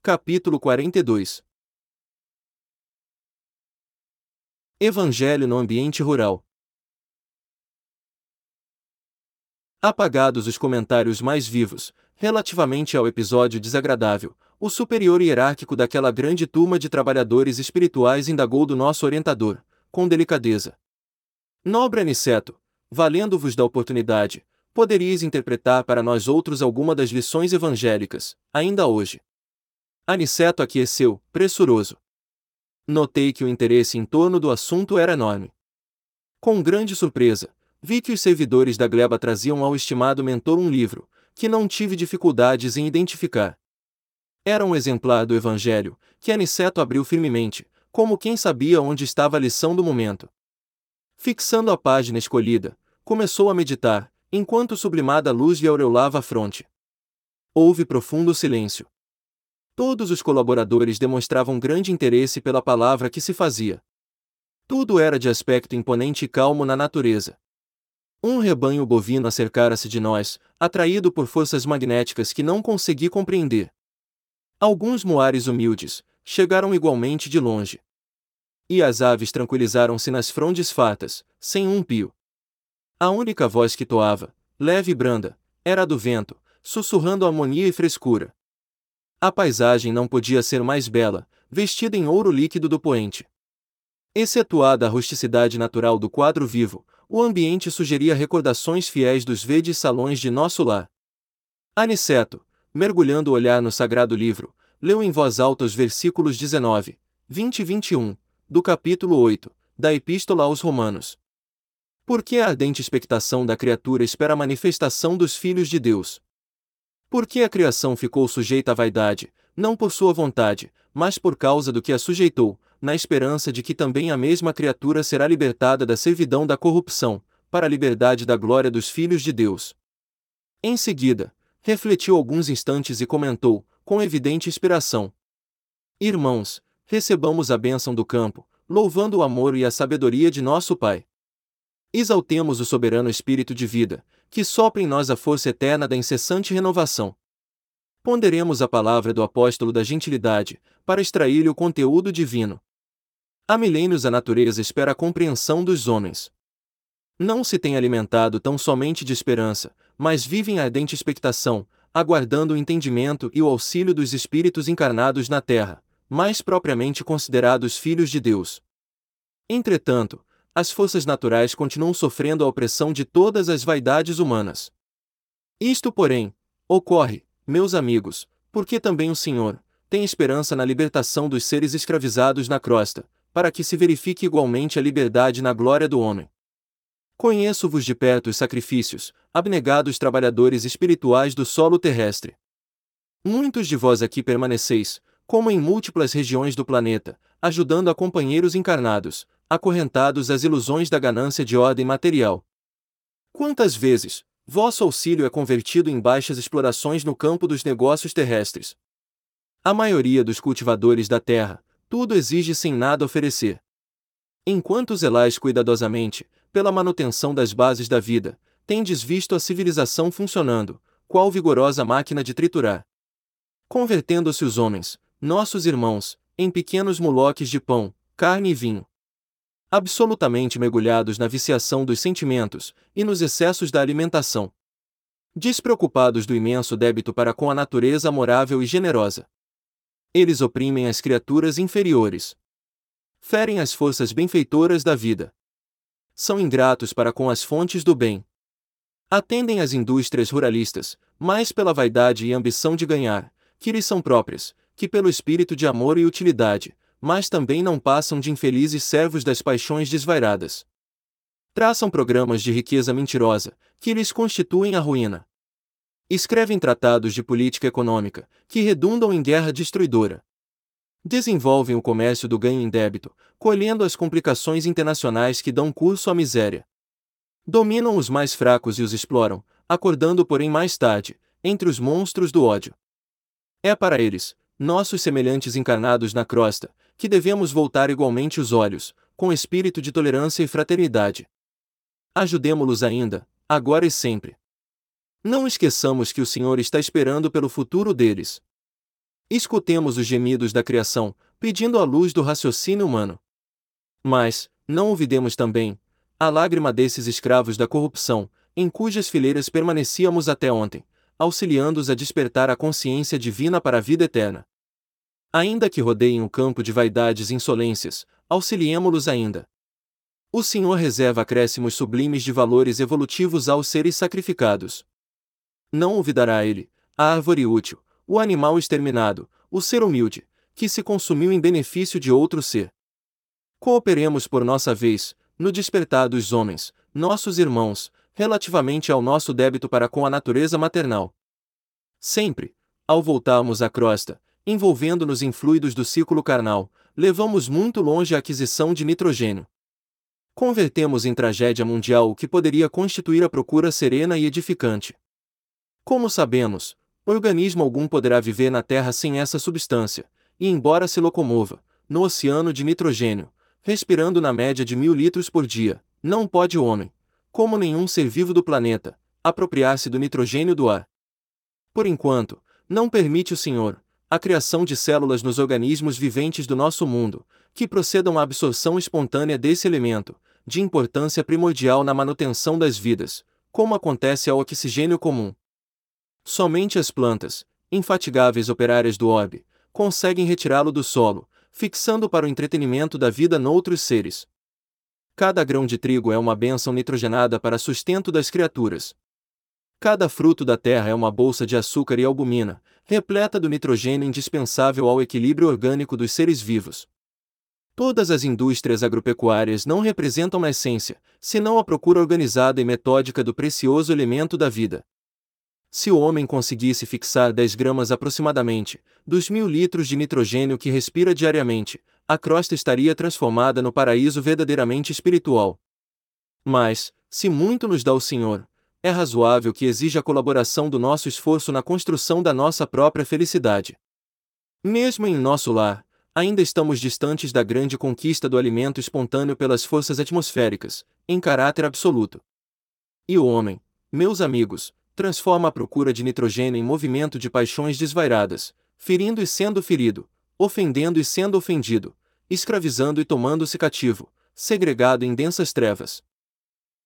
Capítulo 42 Evangelho no ambiente rural. Apagados os comentários mais vivos, relativamente ao episódio desagradável, o superior hierárquico daquela grande turma de trabalhadores espirituais indagou do nosso orientador, com delicadeza. Nobre Aniceto, valendo-vos da oportunidade, poderíeis interpretar para nós outros alguma das lições evangélicas, ainda hoje. Aniceto aqueceu, pressuroso. Notei que o interesse em torno do assunto era enorme. Com grande surpresa, vi que os servidores da gleba traziam ao estimado mentor um livro, que não tive dificuldades em identificar. Era um exemplar do Evangelho, que Aniceto abriu firmemente, como quem sabia onde estava a lição do momento. Fixando a página escolhida, começou a meditar, enquanto sublimada luz lhe aureolava a fronte. Houve profundo silêncio. Todos os colaboradores demonstravam grande interesse pela palavra que se fazia. Tudo era de aspecto imponente e calmo na natureza. Um rebanho bovino acercara-se de nós, atraído por forças magnéticas que não consegui compreender. Alguns moares humildes chegaram igualmente de longe. E as aves tranquilizaram-se nas frondes fartas, sem um pio. A única voz que toava, leve e branda, era a do vento, sussurrando harmonia e frescura. A paisagem não podia ser mais bela, vestida em ouro líquido do poente. Excetuada a rusticidade natural do quadro vivo, o ambiente sugeria recordações fiéis dos verdes salões de nosso lar. Aniceto, mergulhando o olhar no sagrado livro, leu em voz alta os versículos 19, 20 e 21, do capítulo 8, da Epístola aos Romanos. Por que a ardente expectação da criatura espera a manifestação dos filhos de Deus? Por que a criação ficou sujeita à vaidade, não por sua vontade, mas por causa do que a sujeitou, na esperança de que também a mesma criatura será libertada da servidão da corrupção, para a liberdade da glória dos filhos de Deus. Em seguida, refletiu alguns instantes e comentou, com evidente inspiração: Irmãos, recebamos a bênção do campo, louvando o amor e a sabedoria de nosso Pai. Exaltemos o soberano Espírito de vida, que sopra em nós a força eterna da incessante renovação. Ponderemos a palavra do apóstolo da gentilidade, para extrair-lhe o conteúdo divino. Há milênios a natureza espera a compreensão dos homens. Não se tem alimentado tão somente de esperança, mas vive em ardente expectação, aguardando o entendimento e o auxílio dos espíritos encarnados na terra, mais propriamente considerados filhos de Deus. Entretanto, as forças naturais continuam sofrendo a opressão de todas as vaidades humanas. Isto, porém, ocorre, meus amigos, porque também o Senhor tem esperança na libertação dos seres escravizados na crosta, para que se verifique igualmente a liberdade na glória do homem. Conheço-vos de perto os sacrifícios, abnegados trabalhadores espirituais do solo terrestre. Muitos de vós aqui permaneceis, como em múltiplas regiões do planeta, ajudando a companheiros encarnados, acorrentados às ilusões da ganância de ordem material. Quantas vezes, vosso auxílio é convertido em baixas explorações no campo dos negócios terrestres? A maioria dos cultivadores da terra, tudo exige sem nada oferecer. Enquanto zelais cuidadosamente, pela manutenção das bases da vida, tendes visto a civilização funcionando, qual vigorosa máquina de triturar. Convertendo-se os homens, nossos irmãos, em pequenos muloques de pão, carne e vinho. Absolutamente mergulhados na viciação dos sentimentos e nos excessos da alimentação. Despreocupados do imenso débito para com a natureza amorável e generosa. Eles oprimem as criaturas inferiores. Ferem as forças benfeitoras da vida. São ingratos para com as fontes do bem. Atendem às indústrias ruralistas, mais pela vaidade e ambição de ganhar, que lhes são próprias, que pelo espírito de amor e utilidade, mas também não passam de infelizes servos das paixões desvairadas. Traçam programas de riqueza mentirosa, que lhes constituem a ruína. Escrevem tratados de política econômica, que redundam em guerra destruidora. Desenvolvem o comércio do ganho em débito, colhendo as complicações internacionais que dão curso à miséria. Dominam os mais fracos e os exploram, acordando porém mais tarde, entre os monstros do ódio. É para eles, nossos semelhantes encarnados na crosta, que devemos voltar igualmente os olhos, com espírito de tolerância e fraternidade. Ajudemo-los ainda, agora e sempre. Não esqueçamos que o Senhor está esperando pelo futuro deles. Escutemos os gemidos da criação, pedindo a luz do raciocínio humano. Mas, não ouvidemos também, a lágrima desses escravos da corrupção, em cujas fileiras permanecíamos até ontem, auxiliando-os a despertar a consciência divina para a vida eterna. Ainda que rodeiem o campo de vaidades e insolências, auxiliemo-los ainda. O Senhor reserva acréscimos sublimes de valores evolutivos aos seres sacrificados. Não olvidará ele, a árvore útil, o animal exterminado, o ser humilde, que se consumiu em benefício de outro ser. Cooperemos por nossa vez, no despertar dos homens, nossos irmãos, relativamente ao nosso débito para com a natureza maternal. Sempre, ao voltarmos à crosta, envolvendo-nos em fluidos do ciclo carnal, levamos muito longe a aquisição de nitrogênio. Convertemos em tragédia mundial o que poderia constituir a procura serena e edificante. Como sabemos, organismo algum poderá viver na Terra sem essa substância, e embora se locomova, no oceano de nitrogênio, respirando na média de mil litros por dia, não pode o homem, como nenhum ser vivo do planeta, apropriar-se do nitrogênio do ar. Por enquanto, não permite o Senhor a criação de células nos organismos viventes do nosso mundo, que procedam à absorção espontânea desse elemento, de importância primordial na manutenção das vidas, como acontece ao oxigênio comum. Somente as plantas, infatigáveis operárias do orbe, conseguem retirá-lo do solo, fixando para o entretenimento da vida noutros seres. Cada grão de trigo é uma bênção nitrogenada para sustento das criaturas. Cada fruto da terra é uma bolsa de açúcar e albumina, repleta do nitrogênio indispensável ao equilíbrio orgânico dos seres vivos. Todas as indústrias agropecuárias não representam na essência, senão a procura organizada e metódica do precioso elemento da vida. Se o homem conseguisse fixar 10 gramas aproximadamente, dos mil litros de nitrogênio que respira diariamente, a crosta estaria transformada no paraíso verdadeiramente espiritual. Mas, se muito nos dá o Senhor, é razoável que exija a colaboração do nosso esforço na construção da nossa própria felicidade. Mesmo em nosso lar, ainda estamos distantes da grande conquista do alimento espontâneo pelas forças atmosféricas, em caráter absoluto. E o homem, meus amigos, transforma a procura de nitrogênio em movimento de paixões desvairadas, ferindo e sendo ferido, ofendendo e sendo ofendido, escravizando e tomando-se cativo, segregado em densas trevas.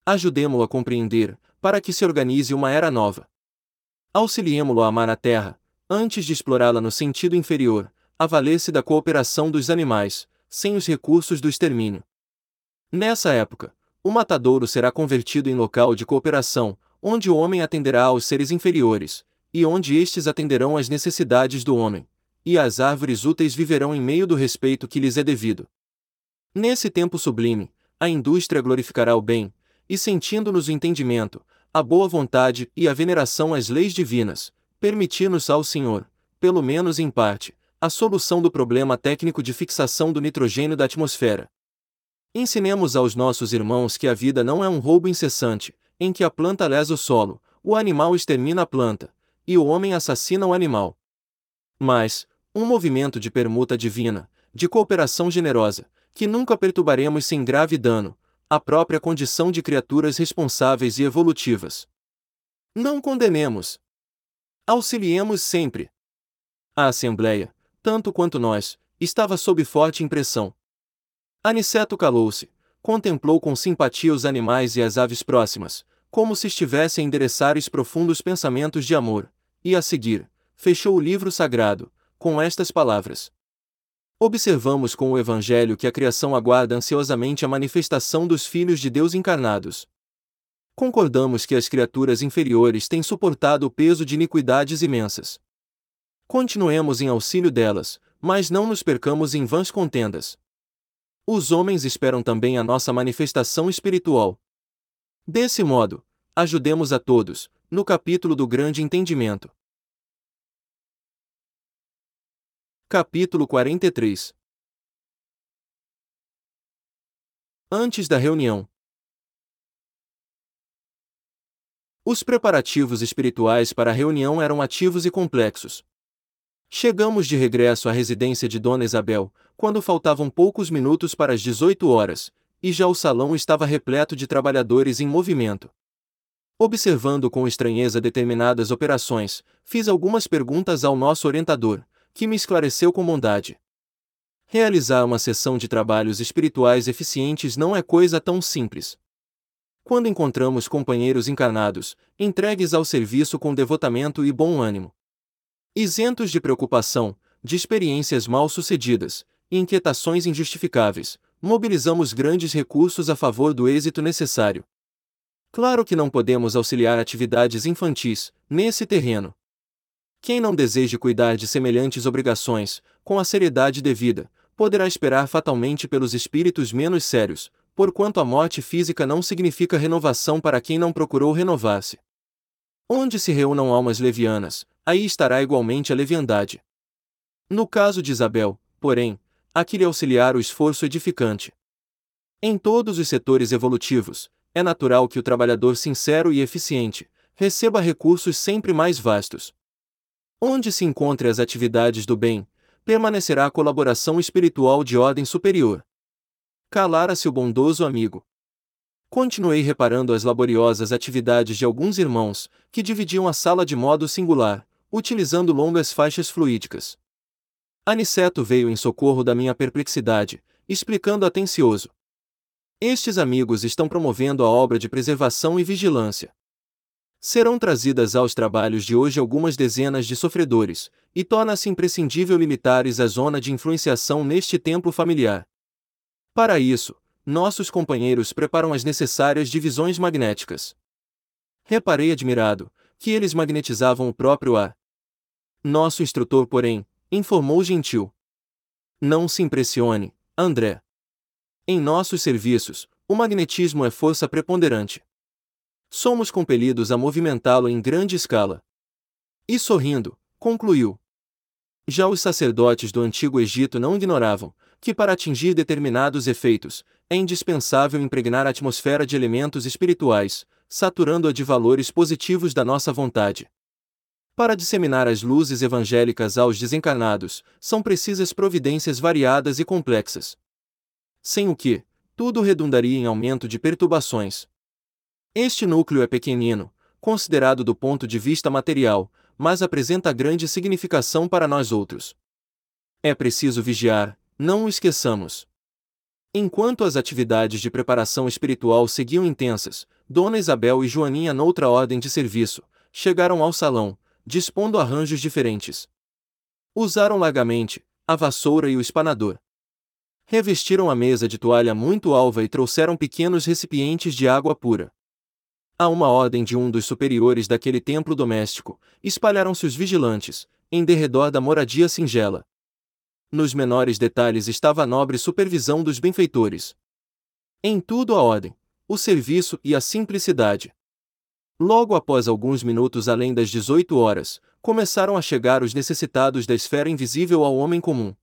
Ajudemo-lo a compreender, para que se organize uma era nova. Auxiliemo-lo a amar a terra, antes de explorá-la no sentido inferior, a valer-se da cooperação dos animais, sem os recursos do extermínio. Nessa época, o matadouro será convertido em local de cooperação, onde o homem atenderá aos seres inferiores, e onde estes atenderão às necessidades do homem e as árvores úteis viverão em meio do respeito que lhes é devido. Nesse tempo sublime, a indústria glorificará o bem, e sentindo-nos o entendimento, a boa vontade e a veneração às leis divinas, permitir-nos ao Senhor, pelo menos em parte, a solução do problema técnico de fixação do nitrogênio da atmosfera. Ensinemos aos nossos irmãos que a vida não é um roubo incessante, em que a planta lesa o solo, o animal extermina a planta, e o homem assassina o animal. Mas, um movimento de permuta divina, de cooperação generosa, que nunca perturbaremos sem grave dano, a própria condição de criaturas responsáveis e evolutivas. Não condenemos. Auxiliemos sempre. A Assembleia, tanto quanto nós, estava sob forte impressão. Aniceto calou-se, contemplou com simpatia os animais e as aves próximas, como se estivesse a endereçar os profundos pensamentos de amor, e a seguir, fechou o livro sagrado, com estas palavras. Observamos com o Evangelho que a criação aguarda ansiosamente a manifestação dos filhos de Deus encarnados. Concordamos que as criaturas inferiores têm suportado o peso de iniquidades imensas. Continuemos em auxílio delas, mas não nos percamos em vãs contendas. Os homens esperam também a nossa manifestação espiritual. Desse modo, ajudemos a todos, no capítulo do grande entendimento. Capítulo 43 Antes da reunião. Os preparativos espirituais para a reunião eram ativos e complexos. Chegamos de regresso à residência de Dona Isabel, quando faltavam poucos minutos para as 18 horas, e já o salão estava repleto de trabalhadores em movimento. Observando com estranheza determinadas operações, fiz algumas perguntas ao nosso orientador, que me esclareceu com bondade. Realizar uma sessão de trabalhos espirituais eficientes não é coisa tão simples. Quando encontramos companheiros encarnados, entregues ao serviço com devotamento e bom ânimo, isentos de preocupação, de experiências mal sucedidas e inquietações injustificáveis, mobilizamos grandes recursos a favor do êxito necessário. Claro que não podemos auxiliar atividades infantis, nesse terreno. Quem não deseje cuidar de semelhantes obrigações, com a seriedade devida, poderá esperar fatalmente pelos espíritos menos sérios, porquanto a morte física não significa renovação para quem não procurou renovar-se. Onde se reúnam almas levianas, aí estará igualmente a leviandade. No caso de Isabel, porém, aqui lhe auxiliar o esforço edificante. Em todos os setores evolutivos, é natural que o trabalhador sincero e eficiente receba recursos sempre mais vastos. Onde se encontre as atividades do bem, permanecerá a colaboração espiritual de ordem superior. Calara-se o bondoso amigo. Continuei reparando as laboriosas atividades de alguns irmãos, que dividiam a sala de modo singular, utilizando longas faixas fluídicas. Aniceto veio em socorro da minha perplexidade, explicando atencioso. Estes amigos estão promovendo a obra de preservação e vigilância. Serão trazidas aos trabalhos de hoje algumas dezenas de sofredores, e torna-se imprescindível limitares a zona de influenciação neste templo familiar. Para isso, nossos companheiros preparam as necessárias divisões magnéticas. Reparei admirado que eles magnetizavam o próprio ar. Nosso instrutor, porém, informou gentil. Não se impressione, André. Em nossos serviços, o magnetismo é força preponderante somos compelidos a movimentá-lo em grande escala. E sorrindo, concluiu. Já os sacerdotes do antigo Egito não ignoravam que, para atingir determinados efeitos, é indispensável impregnar a atmosfera de elementos espirituais, saturando-a de valores positivos da nossa vontade. Para disseminar as luzes evangélicas aos desencarnados, são precisas providências variadas e complexas. Sem o que, tudo redundaria em aumento de perturbações, este núcleo é pequenino, considerado do ponto de vista material, mas apresenta grande significação para nós outros. É preciso vigiar, não o esqueçamos. Enquanto as atividades de preparação espiritual seguiam intensas, Dona Isabel e Joaninha, noutra ordem de serviço, chegaram ao salão, dispondo arranjos diferentes. Usaram largamente a vassoura e o espanador. Revestiram a mesa de toalha muito alva e trouxeram pequenos recipientes de água pura. A uma ordem de um dos superiores daquele templo doméstico, espalharam-se os vigilantes, em derredor da moradia singela. Nos menores detalhes estava a nobre supervisão dos benfeitores. Em tudo a ordem, o serviço e a simplicidade. Logo após alguns minutos além das 18 horas, começaram a chegar os necessitados da esfera invisível ao homem comum.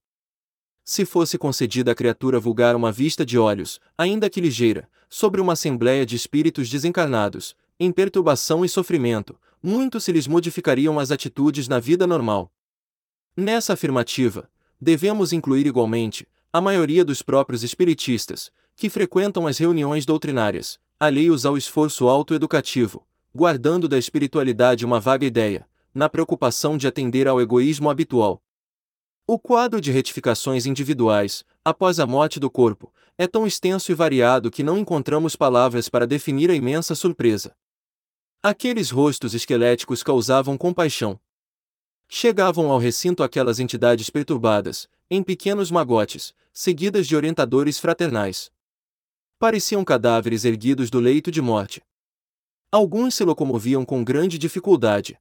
Se fosse concedida à criatura vulgar uma vista de olhos, ainda que ligeira, sobre uma assembléia de espíritos desencarnados, em perturbação e sofrimento, muito se lhes modificariam as atitudes na vida normal. Nessa afirmativa, devemos incluir igualmente a maioria dos próprios espiritistas, que frequentam as reuniões doutrinárias, alheios ao esforço autoeducativo, guardando da espiritualidade uma vaga ideia, na preocupação de atender ao egoísmo habitual. O quadro de retificações individuais, após a morte do corpo, é tão extenso e variado que não encontramos palavras para definir a imensa surpresa. Aqueles rostos esqueléticos causavam compaixão. Chegavam ao recinto aquelas entidades perturbadas, em pequenos magotes, seguidas de orientadores fraternais. Pareciam cadáveres erguidos do leito de morte. Alguns se locomoviam com grande dificuldade.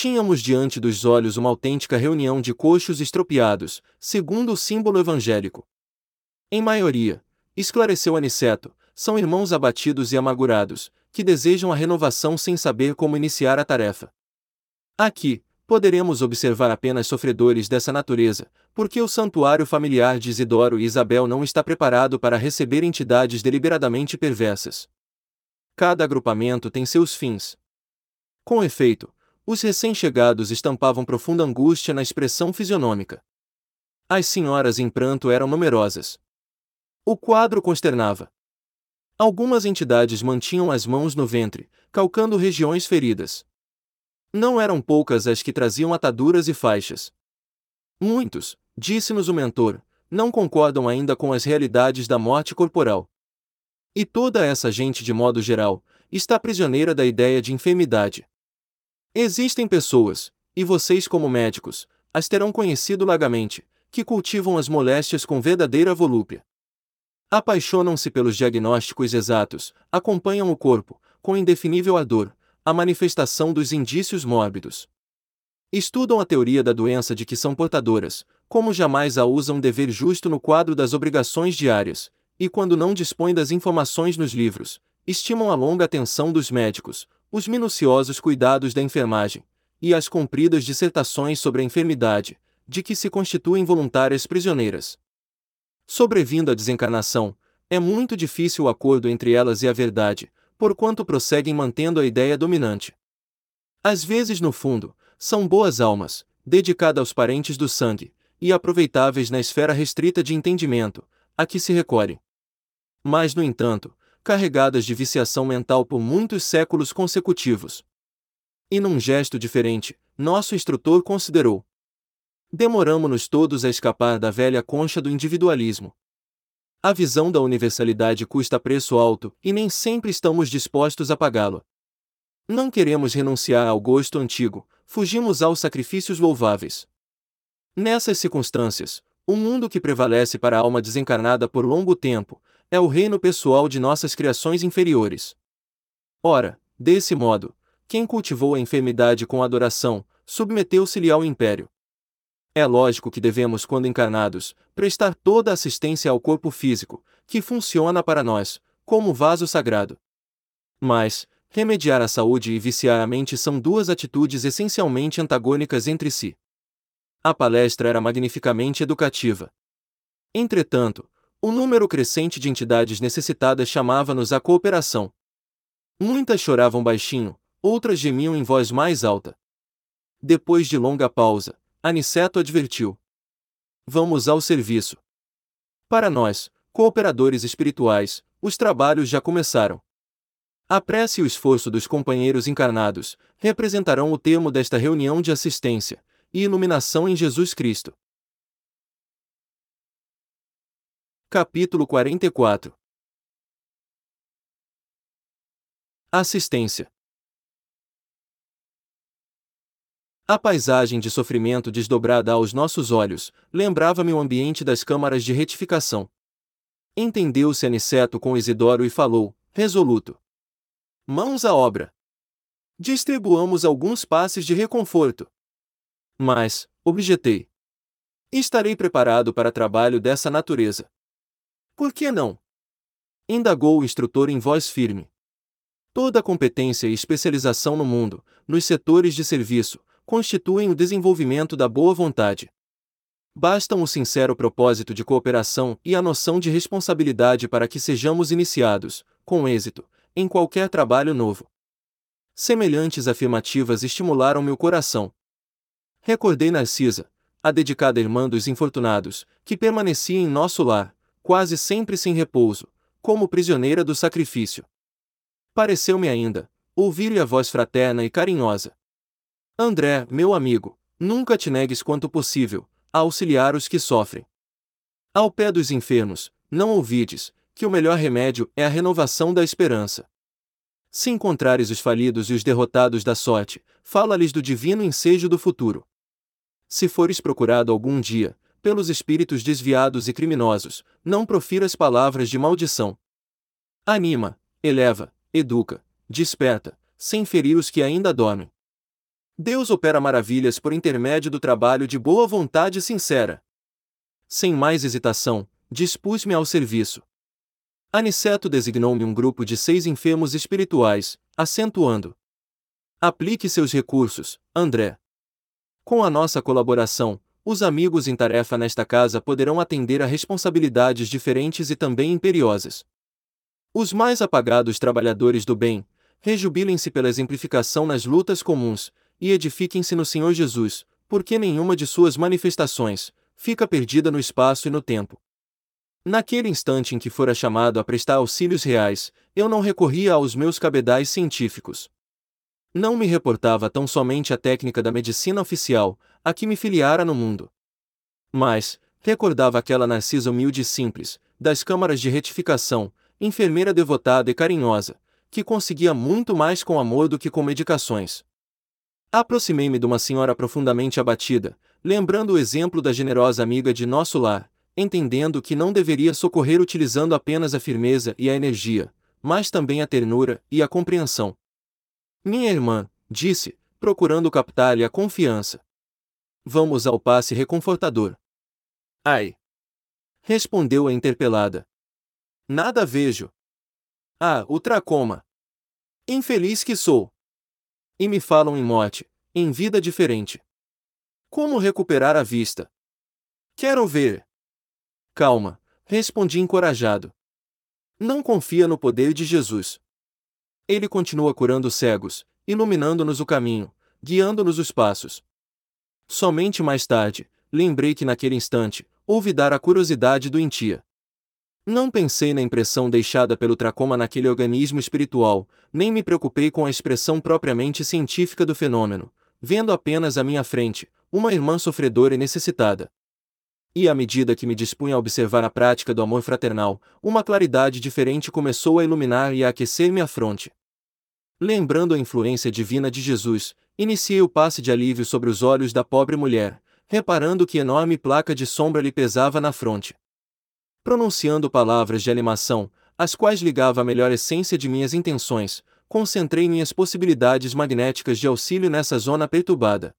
Tínhamos diante dos olhos uma autêntica reunião de coxos estropiados, segundo o símbolo evangélico. Em maioria, esclareceu Aniceto, são irmãos abatidos e amargurados, que desejam a renovação sem saber como iniciar a tarefa. Aqui, poderemos observar apenas sofredores dessa natureza, porque o santuário familiar de Isidoro e Isabel não está preparado para receber entidades deliberadamente perversas. Cada agrupamento tem seus fins. Com efeito, os recém-chegados estampavam profunda angústia na expressão fisionômica. As senhoras em pranto eram numerosas. O quadro consternava. Algumas entidades mantinham as mãos no ventre, calcando regiões feridas. Não eram poucas as que traziam ataduras e faixas. Muitos, disse-nos o mentor, não concordam ainda com as realidades da morte corporal. E toda essa gente, de modo geral, está prisioneira da ideia de enfermidade. Existem pessoas, e vocês, como médicos, as terão conhecido largamente, que cultivam as moléstias com verdadeira volúpia. Apaixonam-se pelos diagnósticos exatos, acompanham o corpo, com indefinível ardor, a manifestação dos indícios mórbidos. Estudam a teoria da doença de que são portadoras, como jamais a usam dever justo no quadro das obrigações diárias, e quando não dispõem das informações nos livros, estimam a longa atenção dos médicos, os minuciosos cuidados da enfermagem, e as compridas dissertações sobre a enfermidade, de que se constituem voluntárias prisioneiras. Sobrevindo a desencarnação, é muito difícil o acordo entre elas e a verdade, porquanto prosseguem mantendo a ideia dominante. Às vezes, no fundo, são boas almas, dedicadas aos parentes do sangue, e aproveitáveis na esfera restrita de entendimento, a que se recorre. Mas, no entanto, carregadas de viciação mental por muitos séculos consecutivos. E num gesto diferente, nosso instrutor considerou: Demoramo-nos todos a escapar da velha concha do individualismo. A visão da universalidade custa preço alto e nem sempre estamos dispostos a pagá-lo. Não queremos renunciar ao gosto antigo, fugimos aos sacrifícios louváveis. Nessas circunstâncias, o mundo que prevalece para a alma desencarnada por longo tempo é o reino pessoal de nossas criações inferiores. Ora, desse modo, quem cultivou a enfermidade com adoração, submeteu-se-lhe ao império. É lógico que devemos, quando encarnados, prestar toda assistência ao corpo físico, que funciona para nós, como vaso sagrado. Mas, remediar a saúde e viciar a mente são duas atitudes essencialmente antagônicas entre si. A palestra era magnificamente educativa. Entretanto, o número crescente de entidades necessitadas chamava-nos à cooperação. Muitas choravam baixinho, outras gemiam em voz mais alta. Depois de longa pausa, Aniceto advertiu: Vamos ao serviço. Para nós, cooperadores espirituais, os trabalhos já começaram. A prece e o esforço dos companheiros encarnados representarão o termo desta reunião de assistência e iluminação em Jesus Cristo. Capítulo 44 Assistência A paisagem de sofrimento desdobrada aos nossos olhos lembrava-me o ambiente das câmaras de retificação. Entendeu-se Aniceto com Isidoro e falou, resoluto: Mãos à obra! Distribuamos alguns passes de reconforto. Mas, objetei. Estarei preparado para trabalho dessa natureza. Por que não? Indagou o instrutor em voz firme. Toda a competência e especialização no mundo, nos setores de serviço, constituem o desenvolvimento da boa vontade. Bastam o sincero propósito de cooperação e a noção de responsabilidade para que sejamos iniciados, com êxito, em qualquer trabalho novo. Semelhantes afirmativas estimularam meu coração. Recordei Narcisa, a dedicada irmã dos infortunados, que permanecia em nosso lar, quase sempre sem repouso, como prisioneira do sacrifício. Pareceu-me ainda, ouvir-lhe a voz fraterna e carinhosa. André, meu amigo, nunca te negues quanto possível, a auxiliar os que sofrem. Ao pé dos enfermos, não ouvides, que o melhor remédio é a renovação da esperança. Se encontrares os falidos e os derrotados da sorte, fala-lhes do divino ensejo do futuro. Se fores procurado algum dia, pelos espíritos desviados e criminosos, não profiras palavras de maldição. Anima, eleva, educa, desperta, sem ferir os que ainda dormem. Deus opera maravilhas por intermédio do trabalho de boa vontade sincera. Sem mais hesitação, dispus-me ao serviço. Aniceto designou-me um grupo de seis enfermos espirituais, acentuando: Aplique seus recursos, André. Com a nossa colaboração, os amigos em tarefa nesta casa poderão atender a responsabilidades diferentes e também imperiosas. Os mais apagados trabalhadores do bem, rejubilem-se pela exemplificação nas lutas comuns, e edifiquem-se no Senhor Jesus, porque nenhuma de suas manifestações fica perdida no espaço e no tempo. Naquele instante em que fora chamado a prestar auxílios reais, eu não recorria aos meus cabedais científicos. Não me reportava tão somente a técnica da medicina oficial, a que me filiara no mundo. Mas, recordava aquela Narcisa humilde e simples, das câmaras de retificação, enfermeira devotada e carinhosa, que conseguia muito mais com amor do que com medicações. Aproximei-me de uma senhora profundamente abatida, lembrando o exemplo da generosa amiga de nosso lar, entendendo que não deveria socorrer utilizando apenas a firmeza e a energia, mas também a ternura e a compreensão. Minha irmã, disse, procurando captar-lhe a confiança. Vamos ao passe reconfortador. Ai! Respondeu a interpelada. Nada vejo. Ah, o tracoma. Infeliz que sou. E me falam em morte, em vida diferente. Como recuperar a vista? Quero ver. Calma, respondi encorajado. Não confia no poder de Jesus. Ele continua curando cegos, iluminando-nos o caminho, guiando-nos os passos. Somente mais tarde, lembrei que naquele instante, ouvi dar a curiosidade do Intia. Não pensei na impressão deixada pelo tracoma naquele organismo espiritual, nem me preocupei com a expressão propriamente científica do fenômeno, vendo apenas à minha frente, uma irmã sofredora e necessitada. E à medida que me dispunha a observar a prática do amor fraternal, uma claridade diferente começou a iluminar e a aquecer minha fronte. Lembrando a influência divina de Jesus, iniciei o passe de alívio sobre os olhos da pobre mulher, reparando que enorme placa de sombra lhe pesava na fronte pronunciando palavras de animação, as quais ligava a melhor essência de minhas intenções, concentrei minhas possibilidades magnéticas de auxílio nessa zona perturbada.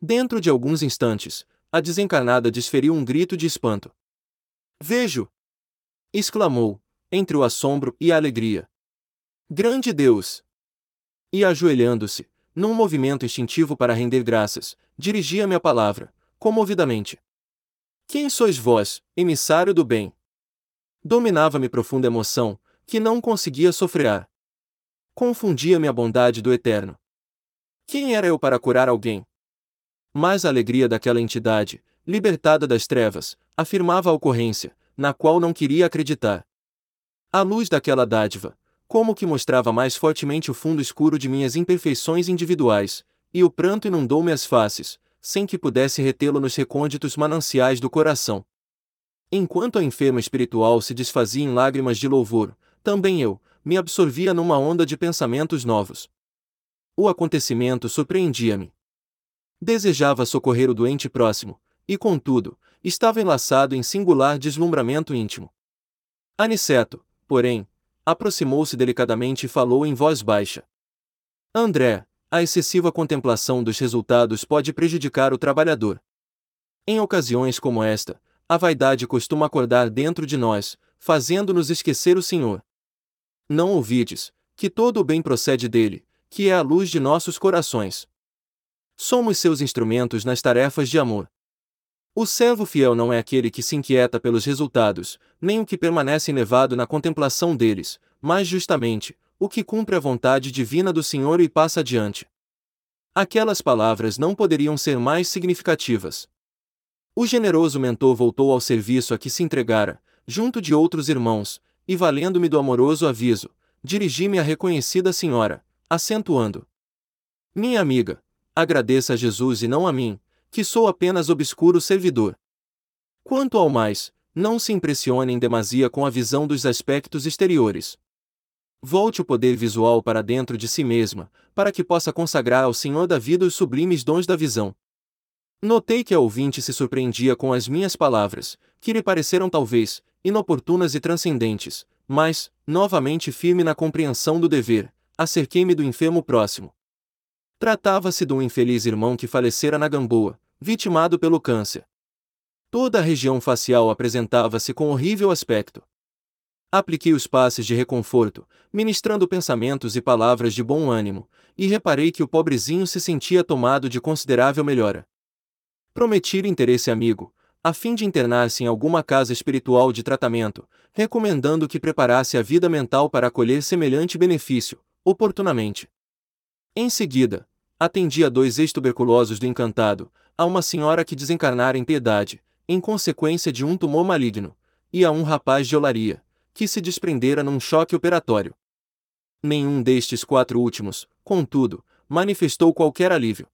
Dentro de alguns instantes, a desencarnada desferiu um grito de espanto. Vejo! exclamou, entre o assombro e a alegria. Grande Deus! E ajoelhando-se, num movimento instintivo para render graças, dirigia-me a palavra, comovidamente. Quem sois vós, emissário do bem? Dominava-me profunda emoção, que não conseguia sofrer. Confundia-me a bondade do Eterno. Quem era eu para curar alguém? Mas a alegria daquela entidade, libertada das trevas, afirmava a ocorrência, na qual não queria acreditar. A luz daquela dádiva, como que mostrava mais fortemente o fundo escuro de minhas imperfeições individuais, e o pranto inundou-me as faces, sem que pudesse retê-lo nos recônditos mananciais do coração. Enquanto a enferma espiritual se desfazia em lágrimas de louvor, também eu, me absorvia numa onda de pensamentos novos. O acontecimento surpreendia-me. Desejava socorrer o doente próximo, e contudo, estava enlaçado em singular deslumbramento íntimo. Aniceto, porém, aproximou-se delicadamente e falou em voz baixa. André, a excessiva contemplação dos resultados pode prejudicar o trabalhador. Em ocasiões como esta, a vaidade costuma acordar dentro de nós, fazendo-nos esquecer o Senhor. Não ouvides, que todo o bem procede dele, que é a luz de nossos corações. Somos seus instrumentos nas tarefas de amor. O servo fiel não é aquele que se inquieta pelos resultados, nem o que permanece elevado na contemplação deles, mas justamente, o que cumpre a vontade divina do Senhor e passa adiante. Aquelas palavras não poderiam ser mais significativas. O generoso mentor voltou ao serviço a que se entregara, junto de outros irmãos, e valendo-me do amoroso aviso, dirigi-me à reconhecida senhora, acentuando: Minha amiga, agradeça a Jesus e não a mim, que sou apenas obscuro servidor. Quanto ao mais, não se impressione em demasia com a visão dos aspectos exteriores. Volte o poder visual para dentro de si mesma, para que possa consagrar ao Senhor da vida os sublimes dons da visão. Notei que a ouvinte se surpreendia com as minhas palavras, que lhe pareceram talvez inoportunas e transcendentes, mas, novamente firme na compreensão do dever, acerquei-me do enfermo próximo. Tratava-se de um infeliz irmão que falecera na Gamboa, vitimado pelo câncer. Toda a região facial apresentava-se com horrível aspecto. Apliquei os passes de reconforto, ministrando pensamentos e palavras de bom ânimo, e reparei que o pobrezinho se sentia tomado de considerável melhora. Prometi interesse amigo, a fim de internar-se em alguma casa espiritual de tratamento, recomendando que preparasse a vida mental para acolher semelhante benefício, oportunamente. Em seguida, atendi a dois ex-tuberculosos do encantado, a uma senhora que desencarnara em piedade, em consequência de um tumor maligno, e a um rapaz de olaria, que se desprendera num choque operatório. Nenhum destes quatro últimos, contudo, manifestou qualquer alívio.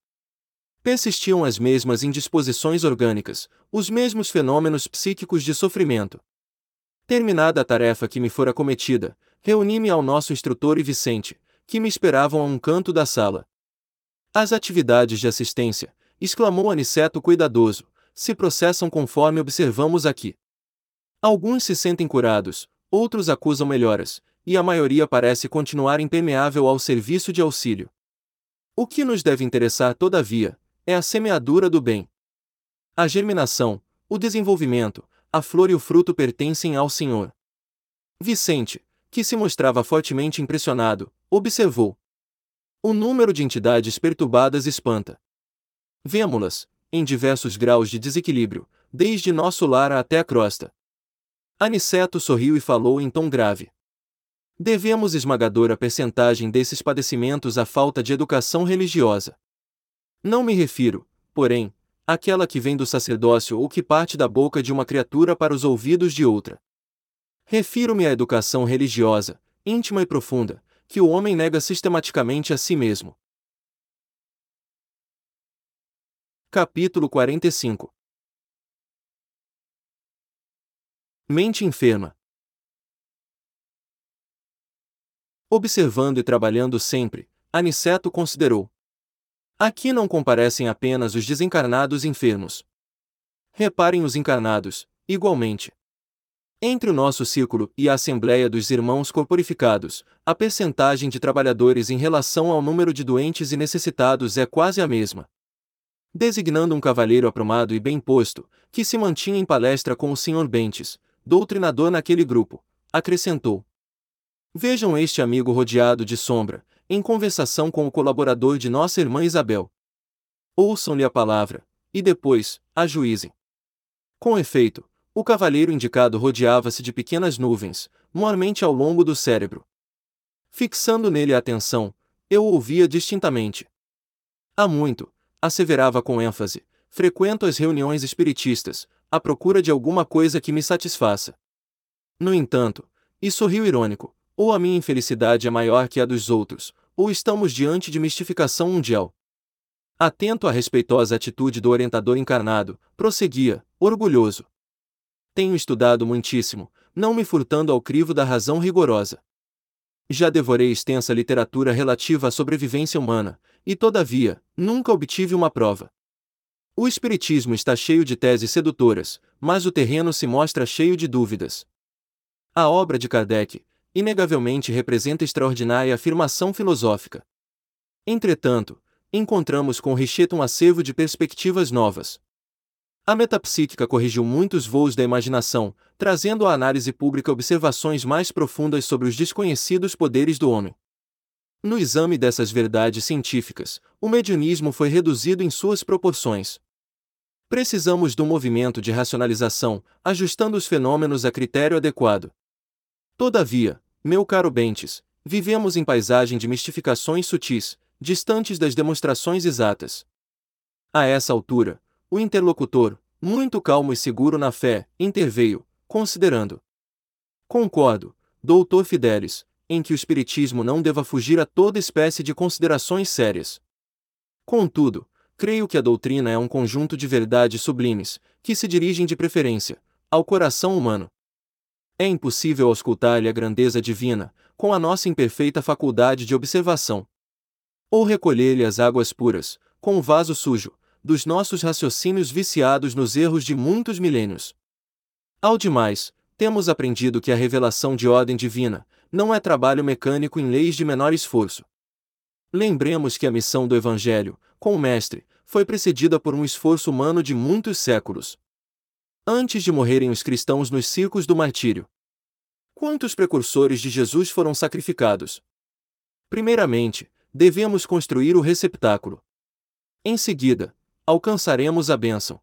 Persistiam as mesmas indisposições orgânicas, os mesmos fenômenos psíquicos de sofrimento. Terminada a tarefa que me fora cometida, reuni-me ao nosso instrutor e Vicente, que me esperavam a um canto da sala. As atividades de assistência, exclamou Aniceto cuidadoso, se processam conforme observamos aqui. Alguns se sentem curados, outros acusam melhoras, e a maioria parece continuar impermeável ao serviço de auxílio. O que nos deve interessar, todavia, é a semeadura do bem. A germinação, o desenvolvimento, a flor e o fruto pertencem ao Senhor. Vicente, que se mostrava fortemente impressionado, observou. O número de entidades perturbadas espanta. Vemo-las, em diversos graus de desequilíbrio, desde nosso lar até a crosta. Aniceto sorriu e falou em tom grave. Devemos esmagadora percentagem desses padecimentos à falta de educação religiosa. Não me refiro, porém, àquela que vem do sacerdócio ou que parte da boca de uma criatura para os ouvidos de outra. Refiro-me à educação religiosa, íntima e profunda, que o homem nega sistematicamente a si mesmo. Capítulo 45 Mente enferma. Observando e trabalhando sempre, Aniceto considerou. Aqui não comparecem apenas os desencarnados enfermos. Reparem os encarnados, igualmente. Entre o nosso círculo e a Assembleia dos Irmãos Corporificados, a percentagem de trabalhadores em relação ao número de doentes e necessitados é quase a mesma. Designando um cavalheiro aprumado e bem posto, que se mantinha em palestra com o Sr. Bentes, doutrinador naquele grupo, acrescentou: Vejam este amigo rodeado de sombra, em conversação com o colaborador de nossa irmã Isabel. Ouçam-lhe a palavra, e depois, ajuizem. Com efeito, o cavalheiro indicado rodeava-se de pequenas nuvens, mormente ao longo do cérebro. Fixando nele a atenção, eu ouvia distintamente. Há muito, asseverava com ênfase, frequento as reuniões espiritistas, à procura de alguma coisa que me satisfaça. No entanto, e sorriu irônico, ou a minha infelicidade é maior que a dos outros, ou estamos diante de mistificação mundial. Atento à respeitosa atitude do orientador encarnado, prosseguia, orgulhoso. Tenho estudado muitíssimo, não me furtando ao crivo da razão rigorosa. Já devorei extensa literatura relativa à sobrevivência humana, e todavia, nunca obtive uma prova. O Espiritismo está cheio de teses sedutoras, mas o terreno se mostra cheio de dúvidas. A obra de Kardec, inegavelmente representa extraordinária afirmação filosófica. Entretanto, encontramos com Richet um acervo de perspectivas novas. A metapsíquica corrigiu muitos voos da imaginação, trazendo à análise pública observações mais profundas sobre os desconhecidos poderes do homem. No exame dessas verdades científicas, o mediunismo foi reduzido em suas proporções. Precisamos de um movimento de racionalização, ajustando os fenômenos a critério adequado. Todavia, meu caro Bentes, vivemos em paisagem de mistificações sutis, distantes das demonstrações exatas. A essa altura, o interlocutor, muito calmo e seguro na fé, interveio, considerando. Concordo, doutor Fidelis, em que o Espiritismo não deva fugir a toda espécie de considerações sérias. Contudo, creio que a doutrina é um conjunto de verdades sublimes, que se dirigem de preferência ao coração humano. É impossível auscultar-lhe a grandeza divina, com a nossa imperfeita faculdade de observação. Ou recolher-lhe as águas puras, com o vaso sujo, dos nossos raciocínios viciados nos erros de muitos milênios. Ao demais, temos aprendido que a revelação de ordem divina não é trabalho mecânico em leis de menor esforço. Lembremos que a missão do Evangelho, com o Mestre, foi precedida por um esforço humano de muitos séculos. Antes de morrerem os cristãos nos circos do martírio, quantos precursores de Jesus foram sacrificados? Primeiramente, devemos construir o receptáculo. Em seguida, alcançaremos a bênção.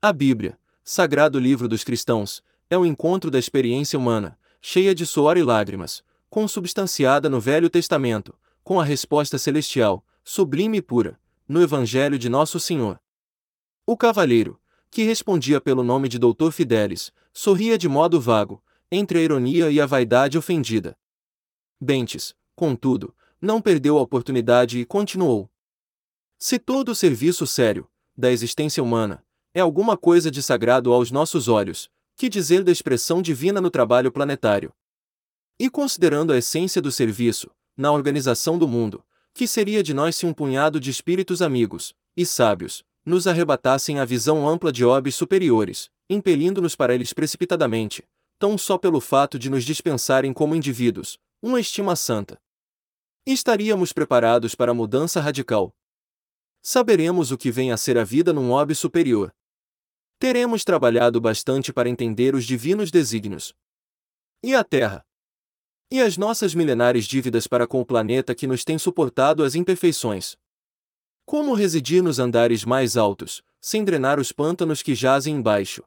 A Bíblia, sagrado livro dos cristãos, é o encontro da experiência humana, cheia de suor e lágrimas, consubstanciada no Velho Testamento, com a resposta celestial, sublime e pura, no Evangelho de Nosso Senhor. O cavalheiro, que respondia pelo nome de Doutor Fidelis, sorria de modo vago, entre a ironia e a vaidade ofendida. Bentes, contudo, não perdeu a oportunidade e continuou. Se todo o serviço sério, da existência humana, é alguma coisa de sagrado aos nossos olhos, que dizer da expressão divina no trabalho planetário? E considerando a essência do serviço, na organização do mundo, que seria de nós se um punhado de espíritos amigos e sábios nos arrebatassem a visão ampla de orbes superiores, impelindo-nos para eles precipitadamente, tão só pelo fato de nos dispensarem como indivíduos, uma estima santa. Estaríamos preparados para a mudança radical. Saberemos o que vem a ser a vida num orbe superior. Teremos trabalhado bastante para entender os divinos desígnios. E a Terra? E as nossas milenares dívidas para com o planeta que nos tem suportado as imperfeições? Como residir nos andares mais altos, sem drenar os pântanos que jazem embaixo?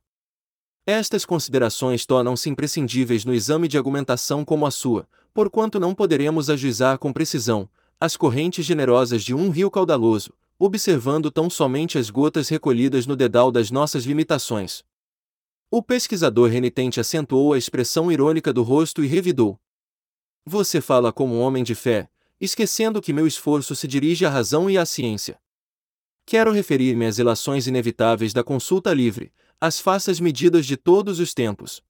Estas considerações tornam-se imprescindíveis no exame de argumentação como a sua, porquanto não poderemos ajuizar com precisão as correntes generosas de um rio caudaloso, observando tão somente as gotas recolhidas no dedal das nossas limitações. O pesquisador renitente acentuou a expressão irônica do rosto e revidou. Você fala como um homem de fé, esquecendo que meu esforço se dirige à razão e à ciência. Quero referir-me às relações inevitáveis da consulta livre, às faças medidas de todos os tempos.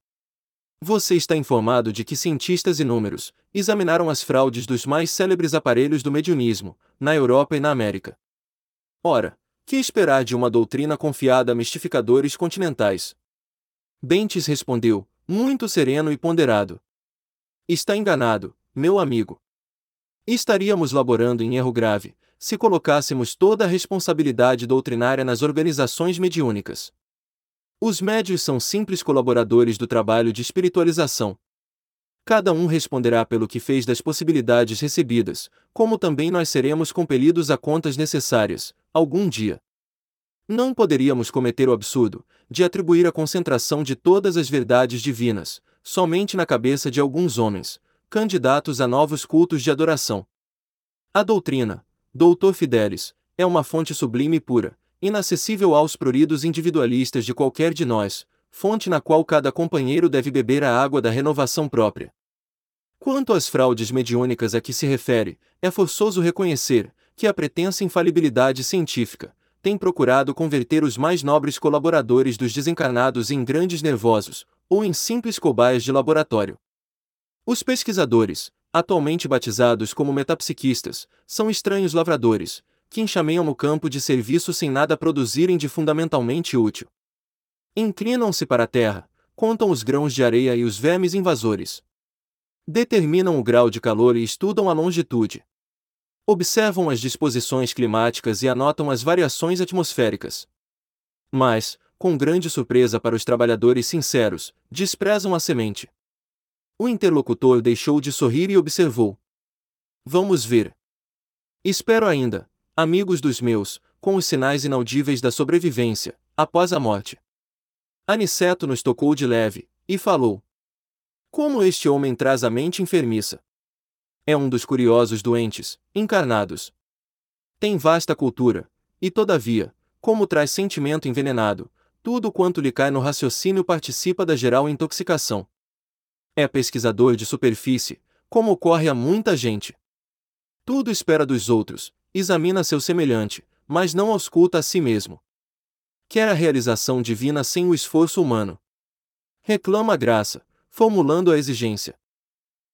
Você está informado de que cientistas inúmeros examinaram as fraudes dos mais célebres aparelhos do mediunismo, na Europa e na América. Ora, que esperar de uma doutrina confiada a mistificadores continentais? Bentes respondeu, muito sereno e ponderado. Está enganado, meu amigo. Estaríamos laborando em erro grave, se colocássemos toda a responsabilidade doutrinária nas organizações mediúnicas. Os médios são simples colaboradores do trabalho de espiritualização. Cada um responderá pelo que fez das possibilidades recebidas, como também nós seremos compelidos a contas necessárias, algum dia. Não poderíamos cometer o absurdo de atribuir a concentração de todas as verdades divinas somente na cabeça de alguns homens, candidatos a novos cultos de adoração. A doutrina, doutor Fidelis, é uma fonte sublime e pura, inacessível aos pruridos individualistas de qualquer de nós, fonte na qual cada companheiro deve beber a água da renovação própria. Quanto às fraudes mediúnicas a que se refere, é forçoso reconhecer que a pretensa infalibilidade científica tem procurado converter os mais nobres colaboradores dos desencarnados em grandes nervosos, ou em simples cobaias de laboratório. Os pesquisadores, atualmente batizados como metapsiquistas, são estranhos lavradores, que enxameiam no campo de serviço sem nada produzirem de fundamentalmente útil. Inclinam-se para a terra, contam os grãos de areia e os vermes invasores. Determinam o grau de calor e estudam a longitude. Observam as disposições climáticas e anotam as variações atmosféricas. Mas, com grande surpresa para os trabalhadores sinceros, desprezam a semente. O interlocutor deixou de sorrir e observou. Vamos ver. Espero ainda, amigos dos meus, com os sinais inaudíveis da sobrevivência, após a morte. Aniceto nos tocou de leve, e falou. Como este homem traz a mente enfermiça? É um dos curiosos doentes, encarnados. Tem vasta cultura, e todavia, como traz sentimento envenenado, tudo quanto lhe cai no raciocínio participa da geral intoxicação. É pesquisador de superfície, como ocorre a muita gente. Tudo espera dos outros, examina seu semelhante, mas não ausculta a si mesmo. Quer a realização divina sem o esforço humano. Reclama a graça, formulando a exigência.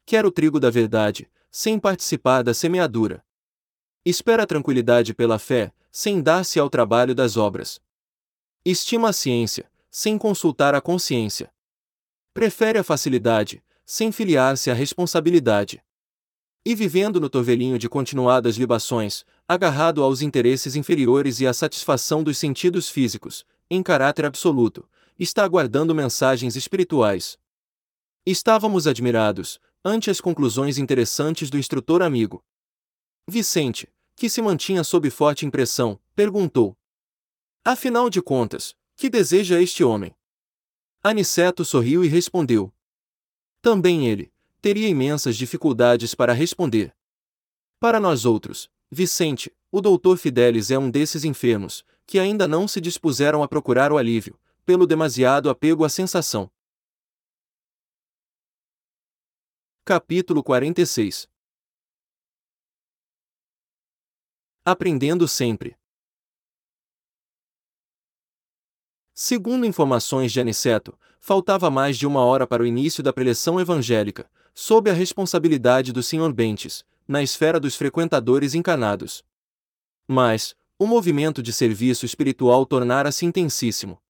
Quer o trigo da verdade, sem participar da semeadura. Espera a tranquilidade pela fé, sem dar-se ao trabalho das obras. Estima a ciência, sem consultar a consciência. Prefere a facilidade, sem filiar-se à responsabilidade e vivendo no torvelinho de continuadas libações, agarrado aos interesses inferiores e à satisfação dos sentidos físicos, em caráter absoluto, está aguardando mensagens espirituais. Estávamos admirados, ante as conclusões interessantes do instrutor amigo. Vicente, que se mantinha sob forte impressão, perguntou: Afinal de contas, que deseja este homem? Aniceto sorriu e respondeu: Também ele, teria imensas dificuldades para responder. Para nós outros, Vicente, o doutor Fidelis é um desses enfermos, que ainda não se dispuseram a procurar o alívio, pelo demasiado apego à sensação. Capítulo 46 aprendendo sempre. Segundo informações de Aniceto, faltava mais de uma hora para o início da preleção evangélica, sob a responsabilidade do Sr. Bentes, na esfera dos frequentadores encarnados. Mas, o movimento de serviço espiritual tornara-se intensíssimo.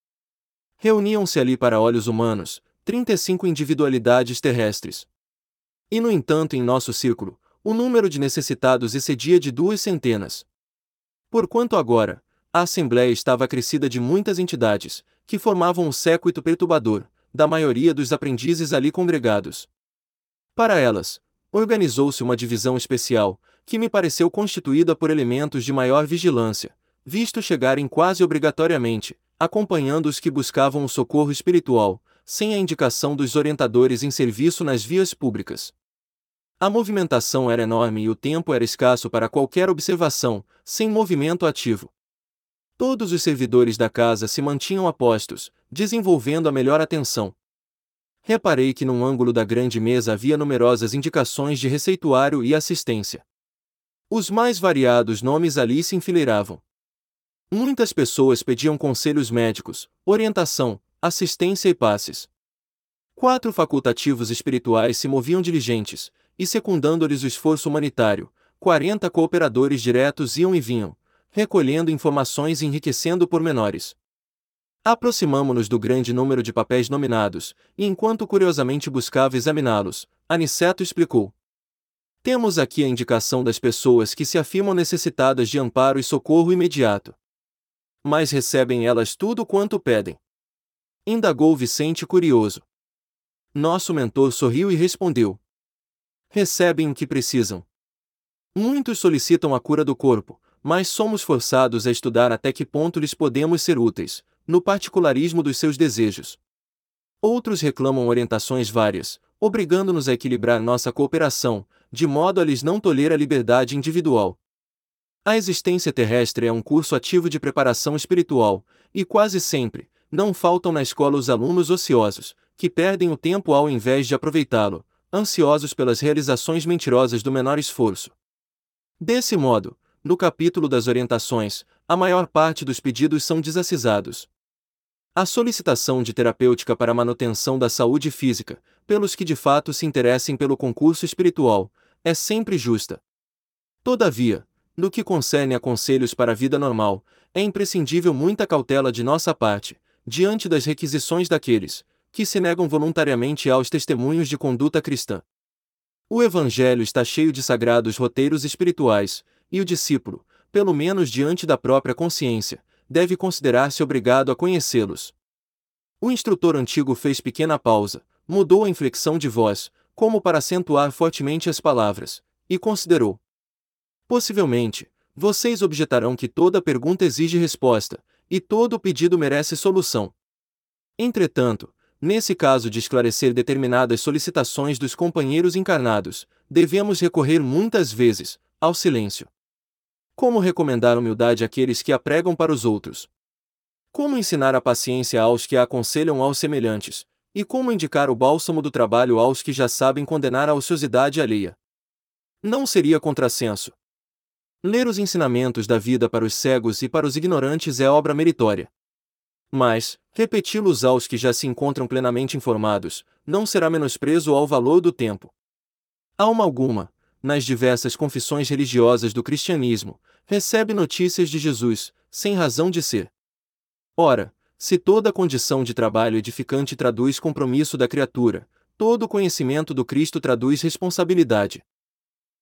Reuniam-se ali para olhos humanos, 35 individualidades terrestres. E no entanto, em nosso círculo, o número de necessitados excedia de duas centenas. Porquanto agora, a Assembleia estava acrescida de muitas entidades, que formavam o séquito perturbador, da maioria dos aprendizes ali congregados. Para elas, organizou-se uma divisão especial, que me pareceu constituída por elementos de maior vigilância, visto chegarem quase obrigatoriamente, acompanhando os que buscavam o socorro espiritual, sem a indicação dos orientadores em serviço nas vias públicas. A movimentação era enorme e o tempo era escasso para qualquer observação, sem movimento ativo. Todos os servidores da casa se mantinham apostos, desenvolvendo a melhor atenção. Reparei que num ângulo da grande mesa havia numerosas indicações de receituário e assistência. Os mais variados nomes ali se enfileiravam. Muitas pessoas pediam conselhos médicos, orientação, assistência e passes. Quatro facultativos espirituais se moviam diligentes, e secundando-lhes o esforço humanitário, 40 cooperadores diretos iam e vinham, recolhendo informações e enriquecendo pormenores. Aproximamo-nos do grande número de papéis nominados, e enquanto curiosamente buscava examiná-los, Aniceto explicou. Temos aqui a indicação das pessoas que se afirmam necessitadas de amparo e socorro imediato. Mas recebem elas tudo quanto pedem. Indagou Vicente curioso. Nosso mentor sorriu e respondeu: recebem o que precisam. Muitos solicitam a cura do corpo, mas somos forçados a estudar até que ponto lhes podemos ser úteis, no particularismo dos seus desejos. Outros reclamam orientações várias, obrigando-nos a equilibrar nossa cooperação, de modo a lhes não tolher a liberdade individual. A existência terrestre é um curso ativo de preparação espiritual, e quase sempre, não faltam na escola os alunos ociosos, que perdem o tempo ao invés de aproveitá-lo, ansiosos pelas realizações mentirosas do menor esforço. Desse modo, no capítulo das orientações, a maior parte dos pedidos são desacisados. A solicitação de terapêutica para a manutenção da saúde física, pelos que de fato se interessem pelo concurso espiritual, é sempre justa. Todavia, no que concerne a conselhos para a vida normal, é imprescindível muita cautela de nossa parte, diante das requisições daqueles, que se negam voluntariamente aos testemunhos de conduta cristã. O Evangelho está cheio de sagrados roteiros espirituais, e o discípulo, pelo menos diante da própria consciência, deve considerar-se obrigado a conhecê-los. O instrutor antigo fez pequena pausa, mudou a inflexão de voz, como para acentuar fortemente as palavras, e considerou. Possivelmente, vocês objetarão que toda pergunta exige resposta, e todo pedido merece solução. Entretanto, Nesse caso de esclarecer determinadas solicitações dos companheiros encarnados, devemos recorrer muitas vezes ao silêncio. Como recomendar humildade àqueles que a pregam para os outros? Como ensinar a paciência aos que a aconselham aos semelhantes? E como indicar o bálsamo do trabalho aos que já sabem condenar a ociosidade alheia? Não seria contrassenso. Ler os ensinamentos da vida para os cegos e para os ignorantes é obra meritória. Mas, repeti-los aos que já se encontram plenamente informados, não será menosprezo ao valor do tempo. Alma alguma, nas diversas confissões religiosas do cristianismo, recebe notícias de Jesus, sem razão de ser. Ora, se toda condição de trabalho edificante traduz compromisso da criatura, todo conhecimento do Cristo traduz responsabilidade.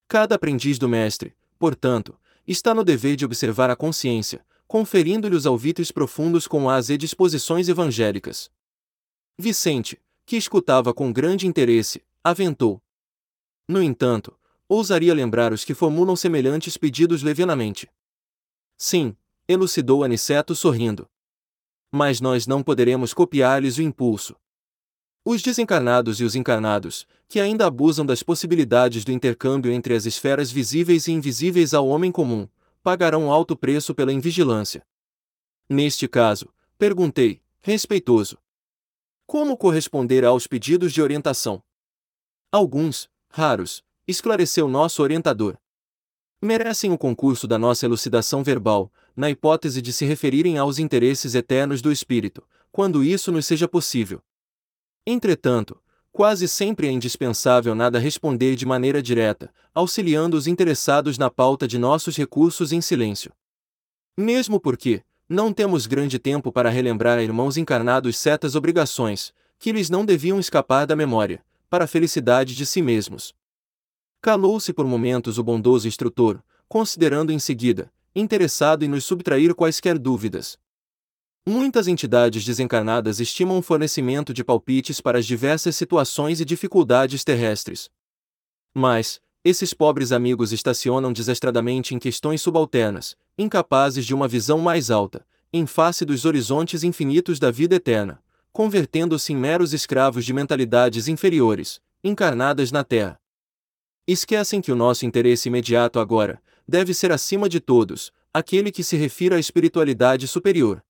Cada aprendiz do Mestre, portanto, está no dever de observar a consciência, conferindo-lhe os alvitres profundos com as disposições evangélicas. Vicente, que escutava com grande interesse, aventou. No entanto, ousaria lembrar os que formulam semelhantes pedidos levianamente. Sim, elucidou Aniceto sorrindo. Mas nós não poderemos copiar-lhes o impulso. Os desencarnados e os encarnados, que ainda abusam das possibilidades do intercâmbio entre as esferas visíveis e invisíveis ao homem comum, pagarão alto preço pela invigilância. Neste caso, perguntei, respeitoso. Como corresponder aos pedidos de orientação? Alguns, raros, esclareceu nosso orientador. Merecem o concurso da nossa elucidação verbal, na hipótese de se referirem aos interesses eternos do espírito, quando isso nos seja possível. Entretanto, quase sempre é indispensável nada responder de maneira direta, auxiliando os interessados na pauta de nossos recursos em silêncio. Mesmo porque, não temos grande tempo para relembrar a irmãos encarnados certas obrigações, que lhes não deviam escapar da memória, para a felicidade de si mesmos. Calou-se por momentos o bondoso instrutor, considerando em seguida, interessado em nos subtrair quaisquer dúvidas. Muitas entidades desencarnadas estimam o fornecimento de palpites para as diversas situações e dificuldades terrestres. Mas, esses pobres amigos estacionam desastradamente em questões subalternas, incapazes de uma visão mais alta, em face dos horizontes infinitos da vida eterna, convertendo-se em meros escravos de mentalidades inferiores, encarnadas na Terra. Esquecem que o nosso interesse imediato agora deve ser acima de todos, aquele que se refira à espiritualidade superior.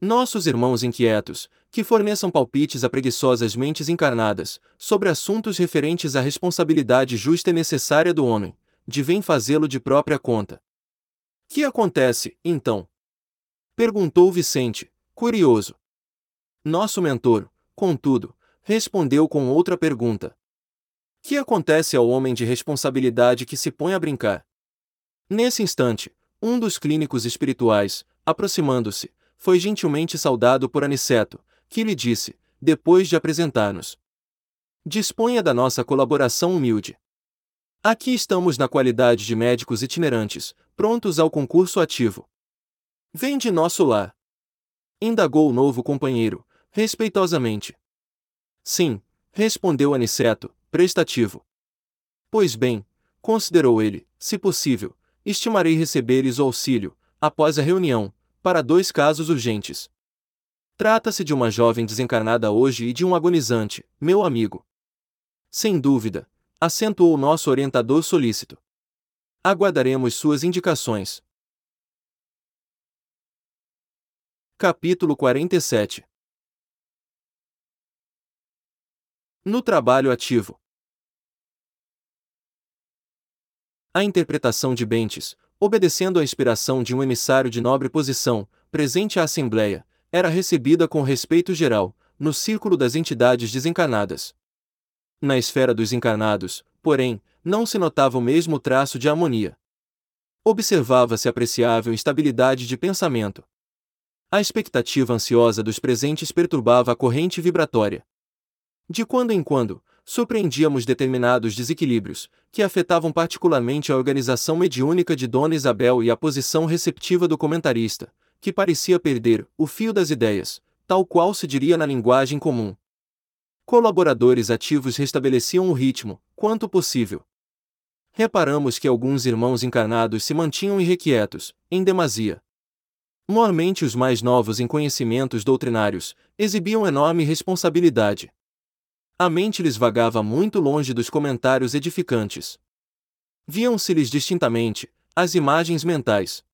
Nossos irmãos inquietos, que forneçam palpites a preguiçosas mentes encarnadas sobre assuntos referentes à responsabilidade justa e necessária do homem, devem fazê-lo de própria conta. Que acontece, então? Perguntou Vicente, curioso. Nosso mentor, contudo, respondeu com outra pergunta. Que acontece ao homem de responsabilidade que se põe a brincar? Nesse instante, um dos clínicos espirituais, aproximando-se, foi gentilmente saudado por Aniceto, que lhe disse, depois de apresentar-nos: Disponha da nossa colaboração humilde. Aqui estamos na qualidade de médicos itinerantes, prontos ao concurso ativo. Vem de nosso lar. Indagou o novo companheiro, respeitosamente. Sim, respondeu Aniceto, prestativo. Pois bem, considerou ele, se possível, estimarei receberes o auxílio, após a reunião, para dois casos urgentes. Trata-se de uma jovem desencarnada hoje e de um agonizante, meu amigo. Sem dúvida, acentuou nosso orientador solícito. Aguardaremos suas indicações. Capítulo 47 No trabalho ativo. A interpretação de Bentes, obedecendo à inspiração de um emissário de nobre posição, presente à Assembleia, era recebida com respeito geral, no círculo das entidades desencarnadas. Na esfera dos encarnados, porém, não se notava o mesmo traço de harmonia. Observava-se apreciável instabilidade de pensamento. A expectativa ansiosa dos presentes perturbava a corrente vibratória. De quando em quando, surpreendíamos determinados desequilíbrios, que afetavam particularmente a organização mediúnica de Dona Isabel e a posição receptiva do comentarista, que parecia perder o fio das ideias, tal qual se diria na linguagem comum. Colaboradores ativos restabeleciam o ritmo, quanto possível. Reparamos que alguns irmãos encarnados se mantinham irrequietos, em demasia. Mormente os mais novos em conhecimentos doutrinários, exibiam enorme responsabilidade. A mente lhes vagava muito longe dos comentários edificantes. Viam-se-lhes distintamente as imagens mentais.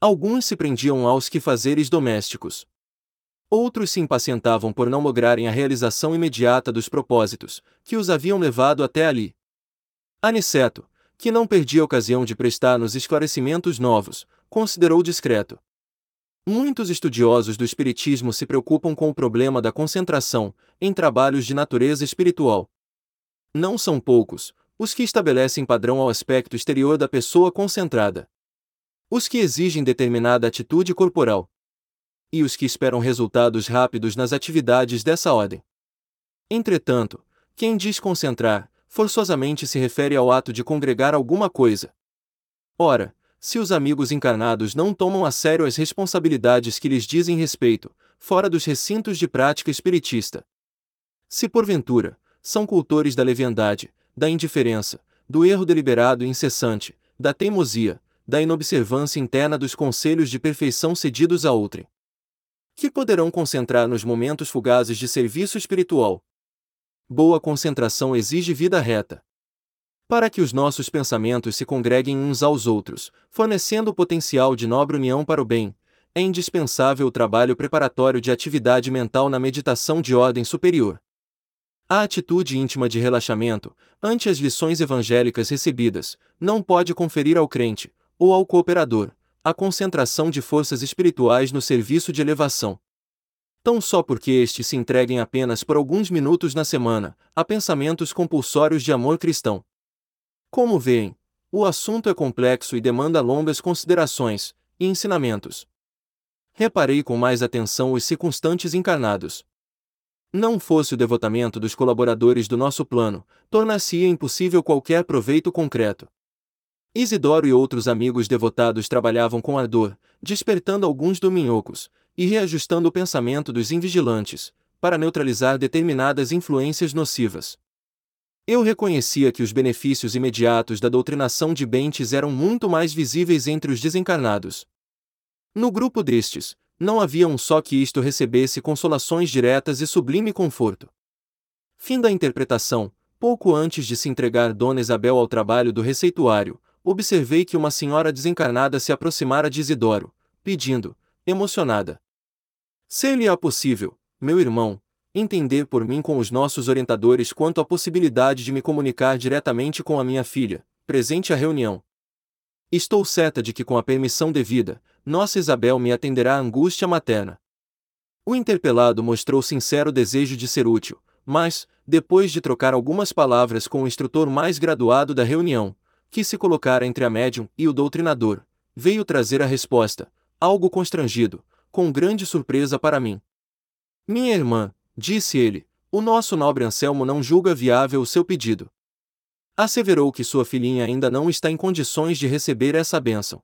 Alguns se prendiam aos quefazeres domésticos. Outros se impacientavam por não lograrem a realização imediata dos propósitos, que os haviam levado até ali. Aniceto, que não perdia ocasião de prestar-nos esclarecimentos novos, considerou discreto. Muitos estudiosos do Espiritismo se preocupam com o problema da concentração, em trabalhos de natureza espiritual. Não são poucos, os que estabelecem padrão ao aspecto exterior da pessoa concentrada. Os que exigem determinada atitude corporal. E os que esperam resultados rápidos nas atividades dessa ordem. Entretanto, quem diz concentrar, forçosamente se refere ao ato de congregar alguma coisa. Ora, se os amigos encarnados não tomam a sério as responsabilidades que lhes dizem respeito, fora dos recintos de prática espiritista. Se porventura, são cultores da leviandade, da indiferença, do erro deliberado e incessante, da teimosia, da inobservância interna dos conselhos de perfeição cedidos a outrem. Que poderão concentrar nos momentos fugazes de serviço espiritual. Boa concentração exige vida reta, para que os nossos pensamentos se congreguem uns aos outros, fornecendo o potencial de nobre união para o bem, é indispensável o trabalho preparatório de atividade mental na meditação de ordem superior. A atitude íntima de relaxamento, ante as lições evangélicas recebidas, não pode conferir ao crente, ou ao cooperador, a concentração de forças espirituais no serviço de elevação. Tão só porque estes se entreguem apenas por alguns minutos na semana a pensamentos compulsórios de amor cristão. Como veem, o assunto é complexo e demanda longas considerações e ensinamentos. Reparei com mais atenção os circunstantes encarnados. Não fosse o devotamento dos colaboradores do nosso plano, tornar-se-ia impossível qualquer proveito concreto. Isidoro e outros amigos devotados trabalhavam com ardor, despertando alguns dominhocos e reajustando o pensamento dos invigilantes, para neutralizar determinadas influências nocivas. Eu reconhecia que os benefícios imediatos da doutrinação de Bentes eram muito mais visíveis entre os desencarnados. No grupo destes, não havia um só que isto recebesse consolações diretas e sublime conforto. Fim da interpretação. Pouco antes de se entregar Dona Isabel ao trabalho do receituário, observei que uma senhora desencarnada se aproximara de Isidoro, pedindo, emocionada: Ser-lhe-á possível, meu irmão, entender por mim com os nossos orientadores quanto à possibilidade de me comunicar diretamente com a minha filha, presente à reunião. Estou certa de que, com a permissão devida, nossa Isabel me atenderá à angústia materna. O interpelado mostrou sincero desejo de ser útil, mas, depois de trocar algumas palavras com o instrutor mais graduado da reunião, que se colocara entre a médium e o doutrinador, veio trazer a resposta, algo constrangido, com grande surpresa para mim. Minha irmã, disse ele, o nosso nobre Anselmo não julga viável o seu pedido. Asseverou que sua filhinha ainda não está em condições de receber essa bênção.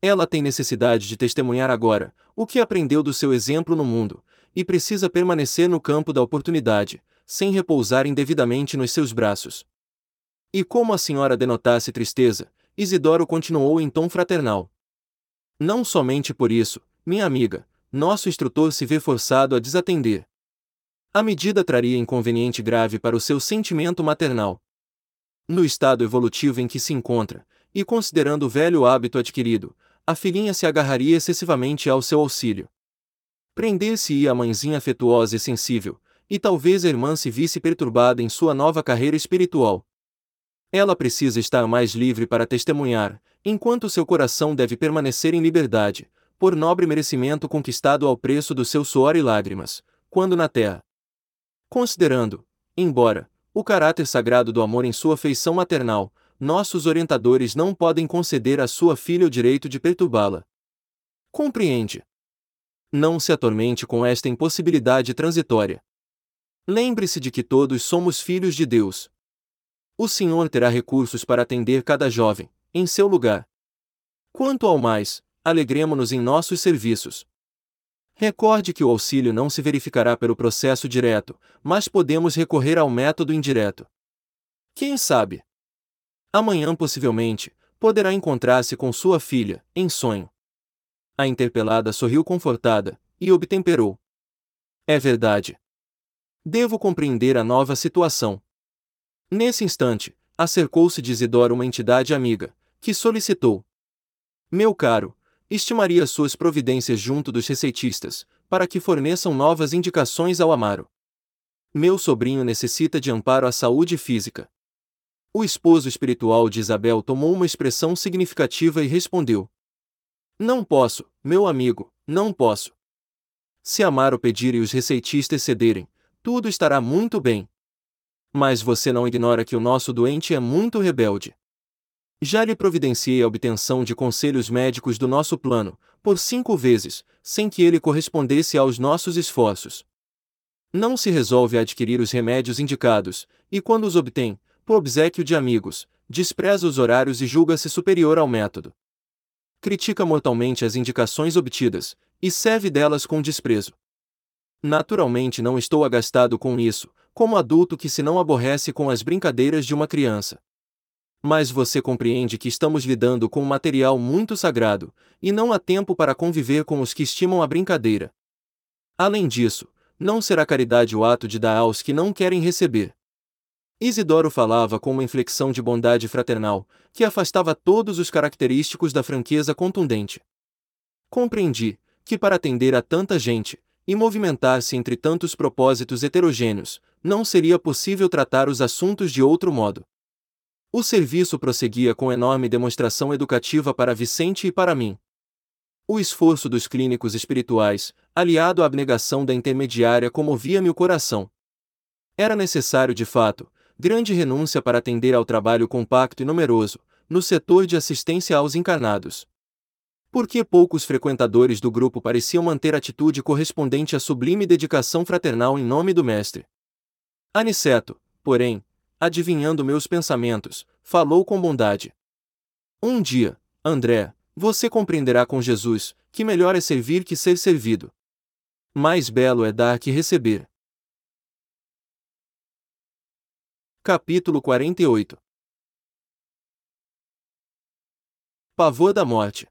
Ela tem necessidade de testemunhar agora o que aprendeu do seu exemplo no mundo, e precisa permanecer no campo da oportunidade, sem repousar indevidamente nos seus braços. E como a senhora denotasse tristeza, Isidoro continuou em tom fraternal. Não somente por isso, minha amiga, nosso instrutor se vê forçado a desatender. A medida traria inconveniente grave para o seu sentimento maternal. No estado evolutivo em que se encontra, e considerando o velho hábito adquirido, a filhinha se agarraria excessivamente ao seu auxílio. Prender-se-ia a mãezinha afetuosa e sensível, e talvez a irmã se visse perturbada em sua nova carreira espiritual. Ela precisa estar mais livre para testemunhar, enquanto seu coração deve permanecer em liberdade, por nobre merecimento conquistado ao preço do seu suor e lágrimas, quando na terra. Considerando, embora, o caráter sagrado do amor em sua feição maternal, nossos orientadores não podem conceder à sua filha o direito de perturbá-la. Compreende? Não se atormente com esta impossibilidade transitória. Lembre-se de que todos somos filhos de Deus, o Senhor terá recursos para atender cada jovem, em seu lugar. Quanto ao mais, alegremo-nos em nossos serviços. Recorde que o auxílio não se verificará pelo processo direto, mas podemos recorrer ao método indireto. Quem sabe? Amanhã, possivelmente, poderá encontrar-se com sua filha, em sonho. A interpelada sorriu confortada, e obtemperou. É verdade. Devo compreender a nova situação. Nesse instante, acercou-se de Isidoro uma entidade amiga, que solicitou: Meu caro, estimaria suas providências junto dos receitistas, para que forneçam novas indicações ao Amaro. Meu sobrinho necessita de amparo à saúde física. O esposo espiritual de Isabel tomou uma expressão significativa e respondeu: Não posso, meu amigo, não posso. Se Amaro pedir e os receitistas cederem, tudo estará muito bem. Mas você não ignora que o nosso doente é muito rebelde. Já lhe providenciei a obtenção de conselhos médicos do nosso plano, por cinco vezes, sem que ele correspondesse aos nossos esforços. Não se resolve a adquirir os remédios indicados, e quando os obtém, por obsequio de amigos, despreza os horários e julga-se superior ao método. Critica mortalmente as indicações obtidas, e serve delas com desprezo. Naturalmente não estou agastado com isso, como adulto que se não aborrece com as brincadeiras de uma criança. Mas você compreende que estamos lidando com um material muito sagrado, e não há tempo para conviver com os que estimam a brincadeira. Além disso, não será caridade o ato de dar aos que não querem receber. Isidoro falava com uma inflexão de bondade fraternal, que afastava todos os característicos da franqueza contundente. Compreendi que para atender a tanta gente, e movimentar-se entre tantos propósitos heterogêneos, não seria possível tratar os assuntos de outro modo. O serviço prosseguia com enorme demonstração educativa para Vicente e para mim. O esforço dos clínicos espirituais, aliado à abnegação da intermediária, comovia-me o coração. Era necessário, de fato, grande renúncia para atender ao trabalho compacto e numeroso, no setor de assistência aos encarnados. Porque poucos frequentadores do grupo pareciam manter atitude correspondente à sublime dedicação fraternal em nome do Mestre. Aniceto, porém, adivinhando meus pensamentos, falou com bondade. Um dia, André, você compreenderá com Jesus que melhor é servir que ser servido. Mais belo é dar que receber. Capítulo 48 Pavor da morte.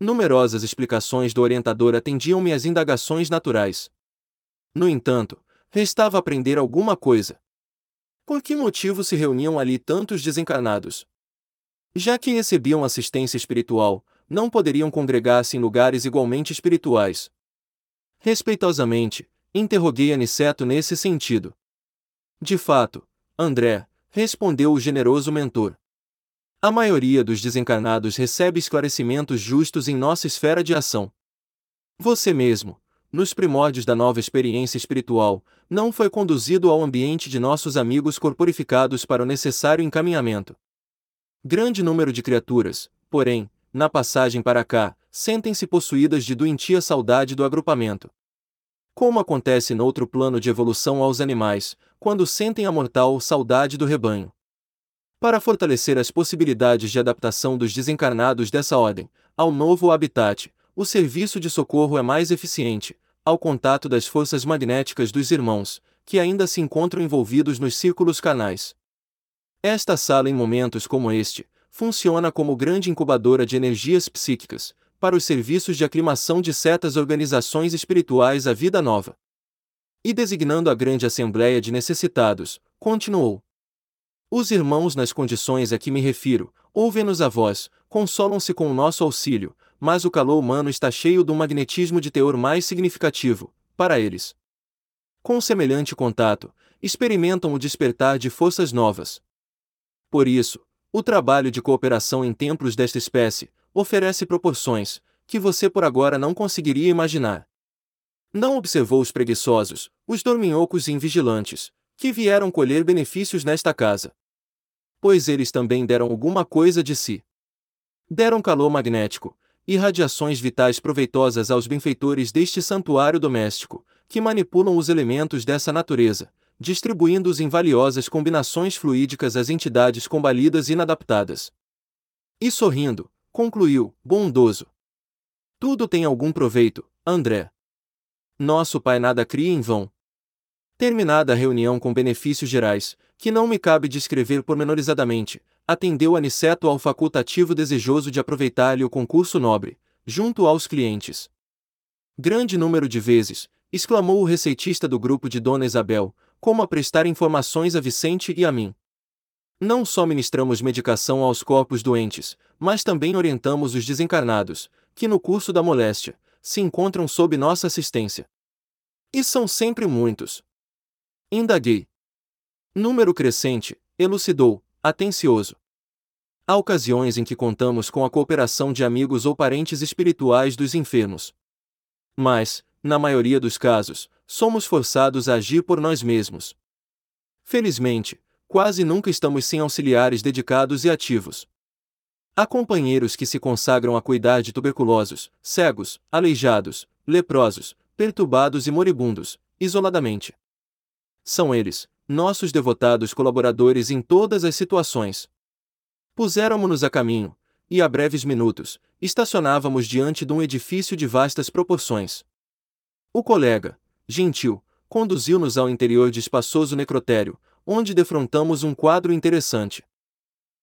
Numerosas explicações do orientador atendiam-me às indagações naturais. No entanto, restava aprender alguma coisa. Por que motivo se reuniam ali tantos desencarnados? Já que recebiam assistência espiritual, não poderiam congregar-se em lugares igualmente espirituais. Respeitosamente, interroguei Aniceto nesse sentido. De fato, André, respondeu o generoso mentor. A maioria dos desencarnados recebe esclarecimentos justos em nossa esfera de ação. Você mesmo, nos primórdios da nova experiência espiritual, não foi conduzido ao ambiente de nossos amigos corporificados para o necessário encaminhamento. Grande número de criaturas, porém, na passagem para cá, sentem-se possuídas de doentia saudade do agrupamento. Como acontece noutro plano de evolução aos animais, quando sentem a mortal saudade do rebanho. Para fortalecer as possibilidades de adaptação dos desencarnados dessa ordem ao novo habitat, o serviço de socorro é mais eficiente, ao contato das forças magnéticas dos irmãos, que ainda se encontram envolvidos nos círculos canais. Esta sala, em momentos como este, funciona como grande incubadora de energias psíquicas, para os serviços de aclimação de certas organizações espirituais à vida nova. E designando a grande assembleia de necessitados, continuou. Os irmãos nas condições a que me refiro, ouvem-nos a voz, consolam-se com o nosso auxílio, mas o calor humano está cheio de um magnetismo de teor mais significativo, para eles. Com semelhante contato, experimentam o despertar de forças novas, por isso, o trabalho de cooperação em templos desta espécie oferece proporções que você por agora não conseguiria imaginar. Não observou os preguiçosos, os dorminhocos e invigilantes, que vieram colher benefícios nesta casa. Pois eles também deram alguma coisa de si. Deram calor magnético, e radiações vitais proveitosas aos benfeitores deste santuário doméstico, que manipulam os elementos dessa natureza, distribuindo-os em valiosas combinações fluídicas às entidades combalidas e inadaptadas. E sorrindo, concluiu, bondoso. Tudo tem algum proveito, André. Nosso pai nada cria em vão. Terminada a reunião com benefícios gerais, que não me cabe descrever pormenorizadamente, atendeu Aniceto ao facultativo desejoso de aproveitar-lhe o concurso nobre, junto aos clientes. Grande número de vezes, exclamou o receitista do grupo de Dona Isabel, como a prestar informações a Vicente e a mim. Não só ministramos medicação aos corpos doentes, mas também orientamos os desencarnados, que no curso da moléstia, se encontram sob nossa assistência. E são sempre muitos. Indaguei. Número crescente, elucidou, atencioso. Há ocasiões em que contamos com a cooperação de amigos ou parentes espirituais dos enfermos. Mas, na maioria dos casos, somos forçados a agir por nós mesmos. Felizmente, quase nunca estamos sem auxiliares dedicados e ativos. Há companheiros que se consagram a cuidar de tuberculosos, cegos, aleijados, leprosos, perturbados e moribundos, isoladamente. São eles, nossos devotados colaboradores em todas as situações. Puséramos-nos a caminho, e a breves minutos, estacionávamos diante de um edifício de vastas proporções. O colega, gentil, conduziu-nos ao interior de espaçoso necrotério, onde defrontamos um quadro interessante.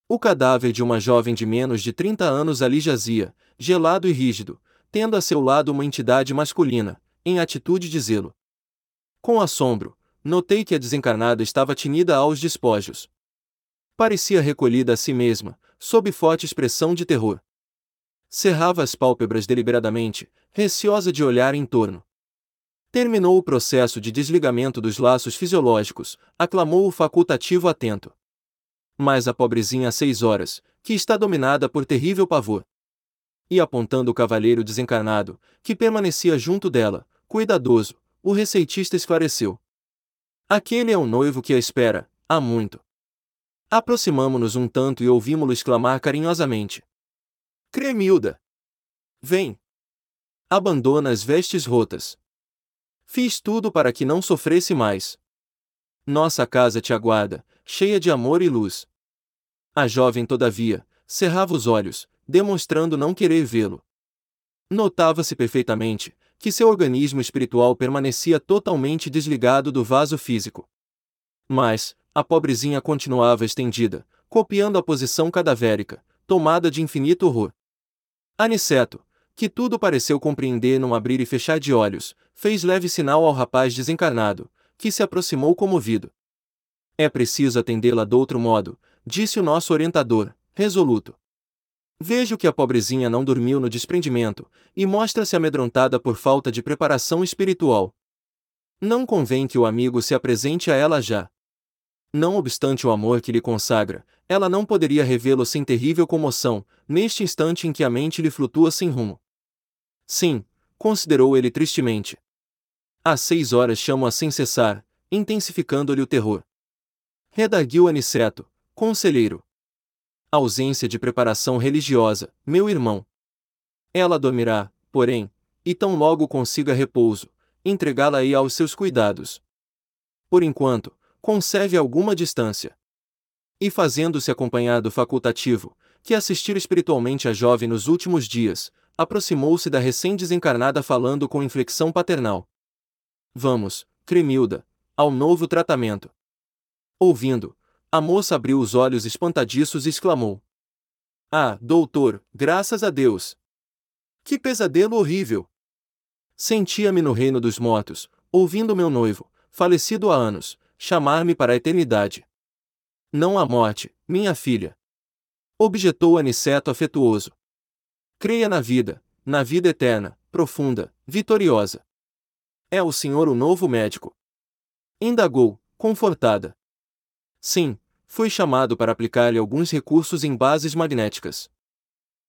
O cadáver de uma jovem de menos de 30 anos ali jazia, gelado e rígido, tendo a seu lado uma entidade masculina, em atitude de zelo. Com assombro, notei que a desencarnada estava tinida aos despojos. Parecia recolhida a si mesma, sob forte expressão de terror. Cerrava as pálpebras deliberadamente, receosa de olhar em torno. Terminou o processo de desligamento dos laços fisiológicos, aclamou o facultativo atento. Mas a pobrezinha há seis horas, que está dominada por terrível pavor. E apontando o cavalheiro desencarnado, que permanecia junto dela, cuidadoso, o receitista esclareceu. Aquele é o noivo que a espera, há muito. Aproximamo-nos um tanto e ouvimos-lo exclamar carinhosamente. Cremilda! Vem! Abandona as vestes rotas. Fiz tudo para que não sofresse mais. Nossa casa te aguarda, cheia de amor e luz. A jovem, todavia, cerrava os olhos, demonstrando não querer vê-lo. Notava-se perfeitamente que seu organismo espiritual permanecia totalmente desligado do vaso físico. Mas, a pobrezinha continuava estendida, copiando a posição cadavérica, tomada de infinito horror. Aniceto, que tudo pareceu compreender num abrir e fechar de olhos, fez leve sinal ao rapaz desencarnado, que se aproximou comovido. É preciso atendê-la de outro modo, disse o nosso orientador, resoluto. Vejo que a pobrezinha não dormiu no desprendimento, e mostra-se amedrontada por falta de preparação espiritual. Não convém que o amigo se apresente a ela já. Não obstante o amor que lhe consagra, ela não poderia revê-lo sem terrível comoção, neste instante em que a mente lhe flutua sem rumo. Sim, considerou ele tristemente. Às seis horas chamo-a sem cessar, intensificando-lhe o terror. Redarguiu Aniceto, conselheiro. Ausência de preparação religiosa, meu irmão. Ela dormirá, porém, e tão logo consiga repouso, entregá-la-ei aos seus cuidados. Por enquanto, conserve alguma distância. E fazendo-se acompanhar do facultativo, que assistira espiritualmente a jovem nos últimos dias, aproximou-se da recém-desencarnada falando com inflexão paternal. Vamos, Cremilda, ao novo tratamento. Ouvindo, a moça abriu os olhos espantadiços e exclamou: Ah, doutor, graças a Deus! Que pesadelo horrível! Sentia-me no reino dos mortos, ouvindo meu noivo, falecido há anos, chamar-me para a eternidade. Não há morte, minha filha. Objetou Aniceto afetuoso. Creia na vida, na vida eterna, profunda, vitoriosa. É o Senhor o novo médico. Indagou, confortada. Sim, foi chamado para aplicar-lhe alguns recursos em bases magnéticas.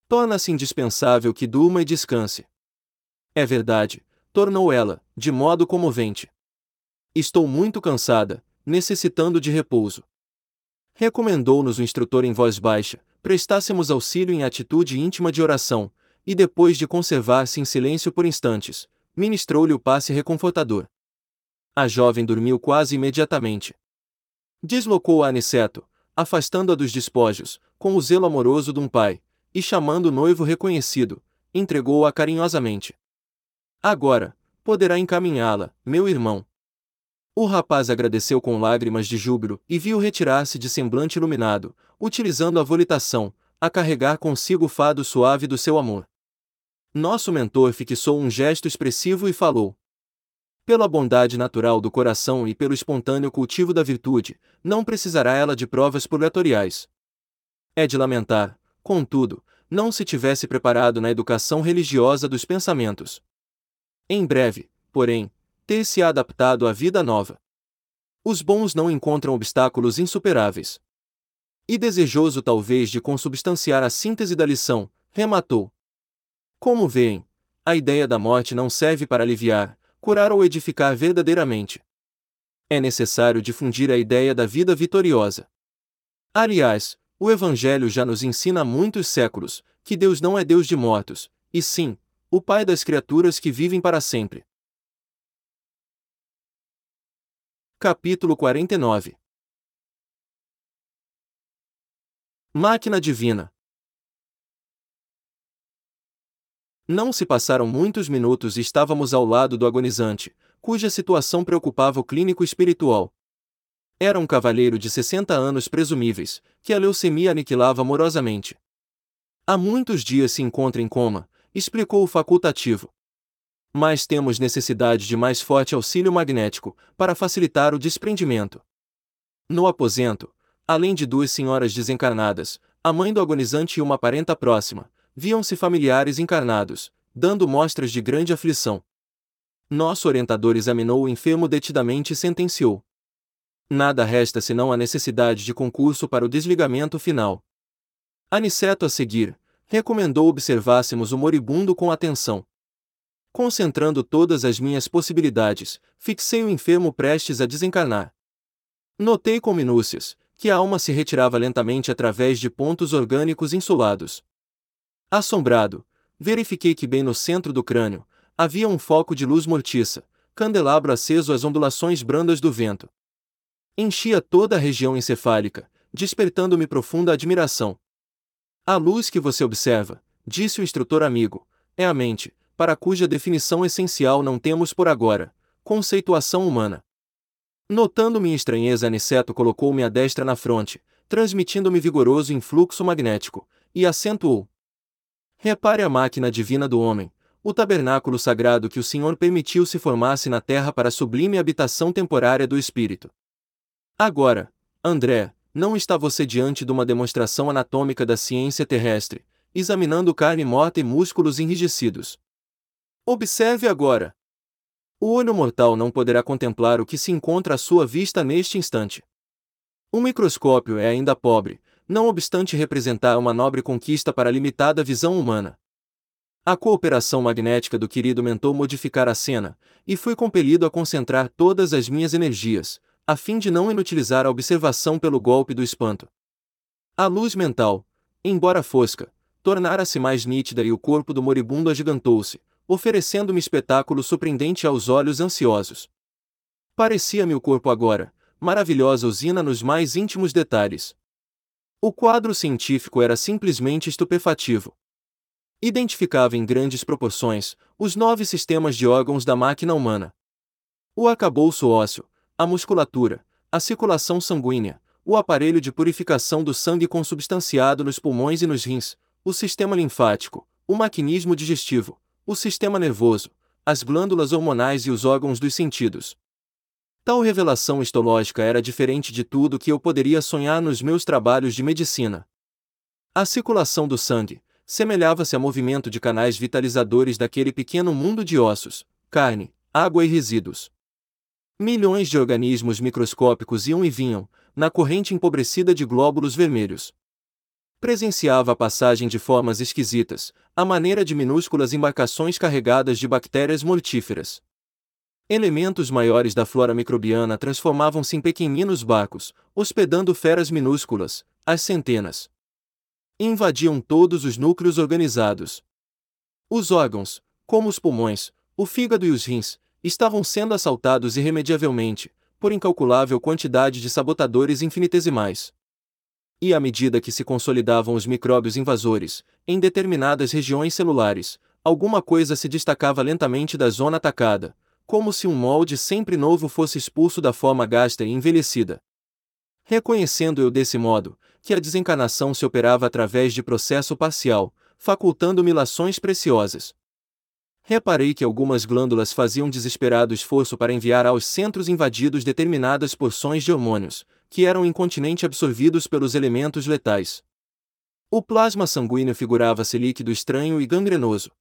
Torna-se indispensável que durma e descanse. É verdade, tornou ela, de modo comovente. Estou muito cansada, necessitando de repouso. Recomendou-nos o instrutor em voz baixa, prestássemos auxílio em atitude íntima de oração, e depois de conservar-se em silêncio por instantes, ministrou-lhe o passe reconfortador. A jovem dormiu quase imediatamente. Deslocou a Aniceto, afastando-a dos despojos, com o zelo amoroso de um pai, e chamando o noivo reconhecido, entregou-a carinhosamente. Agora, poderá encaminhá-la, meu irmão. O rapaz agradeceu com lágrimas de júbilo e viu retirar-se de semblante iluminado, utilizando a volitação, a carregar consigo o fado suave do seu amor. Nosso mentor fixou um gesto expressivo e falou: Pela bondade natural do coração e pelo espontâneo cultivo da virtude, não precisará ela de provas purgatoriais. É de lamentar, contudo, não se tivesse preparado na educação religiosa dos pensamentos. Em breve, porém, ter-se adaptado à vida nova. Os bons não encontram obstáculos insuperáveis. E desejoso talvez de consubstanciar a síntese da lição, rematou. Como veem, a ideia da morte não serve para aliviar, curar ou edificar verdadeiramente. É necessário difundir a ideia da vida vitoriosa. Aliás, o Evangelho já nos ensina há muitos séculos que Deus não é Deus de mortos, e sim, o Pai das criaturas que vivem para sempre. Capítulo 49 Máquina Divina Não se passaram muitos minutos e estávamos ao lado do agonizante, cuja situação preocupava o clínico espiritual. Era um cavalheiro de 60 anos presumíveis, que a leucemia aniquilava amorosamente. Há muitos dias se encontra em coma, explicou o facultativo. Mas temos necessidade de mais forte auxílio magnético, para facilitar o desprendimento. No aposento, Além de duas senhoras desencarnadas, a mãe do agonizante e uma parenta próxima, viam-se familiares encarnados, dando mostras de grande aflição. Nosso orientador examinou o enfermo detidamente e sentenciou. Nada resta senão a necessidade de concurso para o desligamento final. Aniceto a seguir, recomendou observássemos o moribundo com atenção. Concentrando todas as minhas possibilidades, fixei o enfermo prestes a desencarnar. Notei com minúcias que a alma se retirava lentamente através de pontos orgânicos insulados. Assombrado, verifiquei que bem no centro do crânio havia um foco de luz mortiça, candelabro aceso às ondulações brandas do vento. Enchia toda a região encefálica, despertando-me profunda admiração. A luz que você observa, disse o instrutor amigo, é a mente, para cuja definição essencial não temos por agora conceituação humana. Notando minha estranheza, Aniceto colocou-me a destra na fronte, transmitindo-me vigoroso influxo magnético, e acentuou: Repare a máquina divina do homem, o tabernáculo sagrado que o Senhor permitiu se formasse na terra para a sublime habitação temporária do espírito. Agora, André, não está você diante de uma demonstração anatômica da ciência terrestre, examinando carne morta e músculos enrijecidos. Observe agora. O olho mortal não poderá contemplar o que se encontra à sua vista neste instante. O microscópio é ainda pobre, não obstante representar uma nobre conquista para a limitada visão humana. A cooperação magnética do querido mentor modificar a cena, e fui compelido a concentrar todas as minhas energias, a fim de não inutilizar a observação pelo golpe do espanto. A luz mental, embora fosca, tornara-se mais nítida e o corpo do moribundo agigantou-se, oferecendo-me espetáculo surpreendente aos olhos ansiosos. Parecia-me o corpo agora, maravilhosa usina nos mais íntimos detalhes. O quadro científico era simplesmente estupefativo. Identificava em grandes proporções os nove sistemas de órgãos da máquina humana. O acabouço ósseo, a musculatura, a circulação sanguínea, o aparelho de purificação do sangue consubstanciado nos pulmões e nos rins, o sistema linfático, o maquinismo digestivo, o sistema nervoso, as glândulas hormonais e os órgãos dos sentidos. Tal revelação histológica era diferente de tudo que eu poderia sonhar nos meus trabalhos de medicina. A circulação do sangue semelhava-se a movimento de canais vitalizadores daquele pequeno mundo de ossos, carne, água e resíduos. Milhões de organismos microscópicos iam e vinham, na corrente empobrecida de glóbulos vermelhos. Presenciava a passagem de formas esquisitas, à maneira de minúsculas embarcações carregadas de bactérias mortíferas. Elementos maiores da flora microbiana transformavam-se em pequeninos barcos, hospedando feras minúsculas, às centenas. Invadiam todos os núcleos organizados. Os órgãos, como os pulmões, o fígado e os rins, estavam sendo assaltados irremediavelmente, por incalculável quantidade de sabotadores infinitesimais. E à medida que se consolidavam os micróbios invasores, em determinadas regiões celulares, alguma coisa se destacava lentamente da zona atacada, como se um molde sempre novo fosse expulso da forma gasta e envelhecida. Reconhecendo eu desse modo, que a desencarnação se operava através de processo parcial, facultando-me lações preciosas, Reparei que algumas glândulas faziam desesperado esforço para enviar aos centros invadidos determinadas porções de hormônios, que eram incontinente absorvidos pelos elementos letais. O plasma sanguíneo figurava-se líquido estranho e gangrenoso.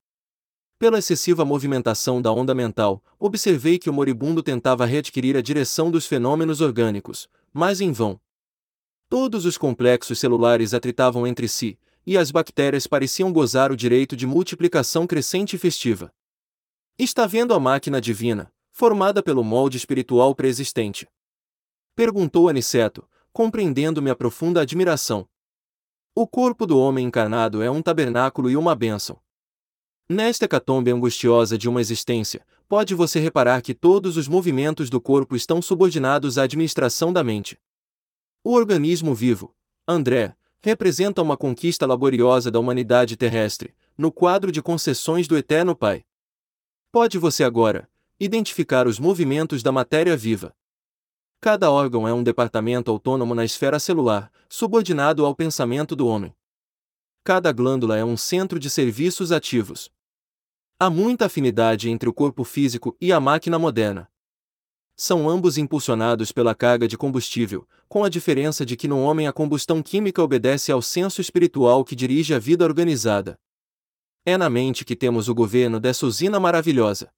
Pela excessiva movimentação da onda mental, observei que o moribundo tentava readquirir a direção dos fenômenos orgânicos, mas em vão. Todos os complexos celulares atritavam entre si, e as bactérias pareciam gozar o direito de multiplicação crescente e festiva. Está vendo a máquina divina, formada pelo molde espiritual preexistente? Perguntou Aniceto, compreendendo minha profunda admiração. O corpo do homem encarnado é um tabernáculo e uma bênção. Nesta hecatombe angustiosa de uma existência, pode você reparar que todos os movimentos do corpo estão subordinados à administração da mente. O organismo vivo, André, representa uma conquista laboriosa da humanidade terrestre, no quadro de concessões do Eterno Pai. Pode você agora identificar os movimentos da matéria viva. Cada órgão é um departamento autônomo na esfera celular, subordinado ao pensamento do homem. Cada glândula é um centro de serviços ativos. Há muita afinidade entre o corpo físico e a máquina moderna. São ambos impulsionados pela carga de combustível, com a diferença de que no homem a combustão química obedece ao senso espiritual que dirige a vida organizada. É na mente que temos o governo dessa usina maravilhosa.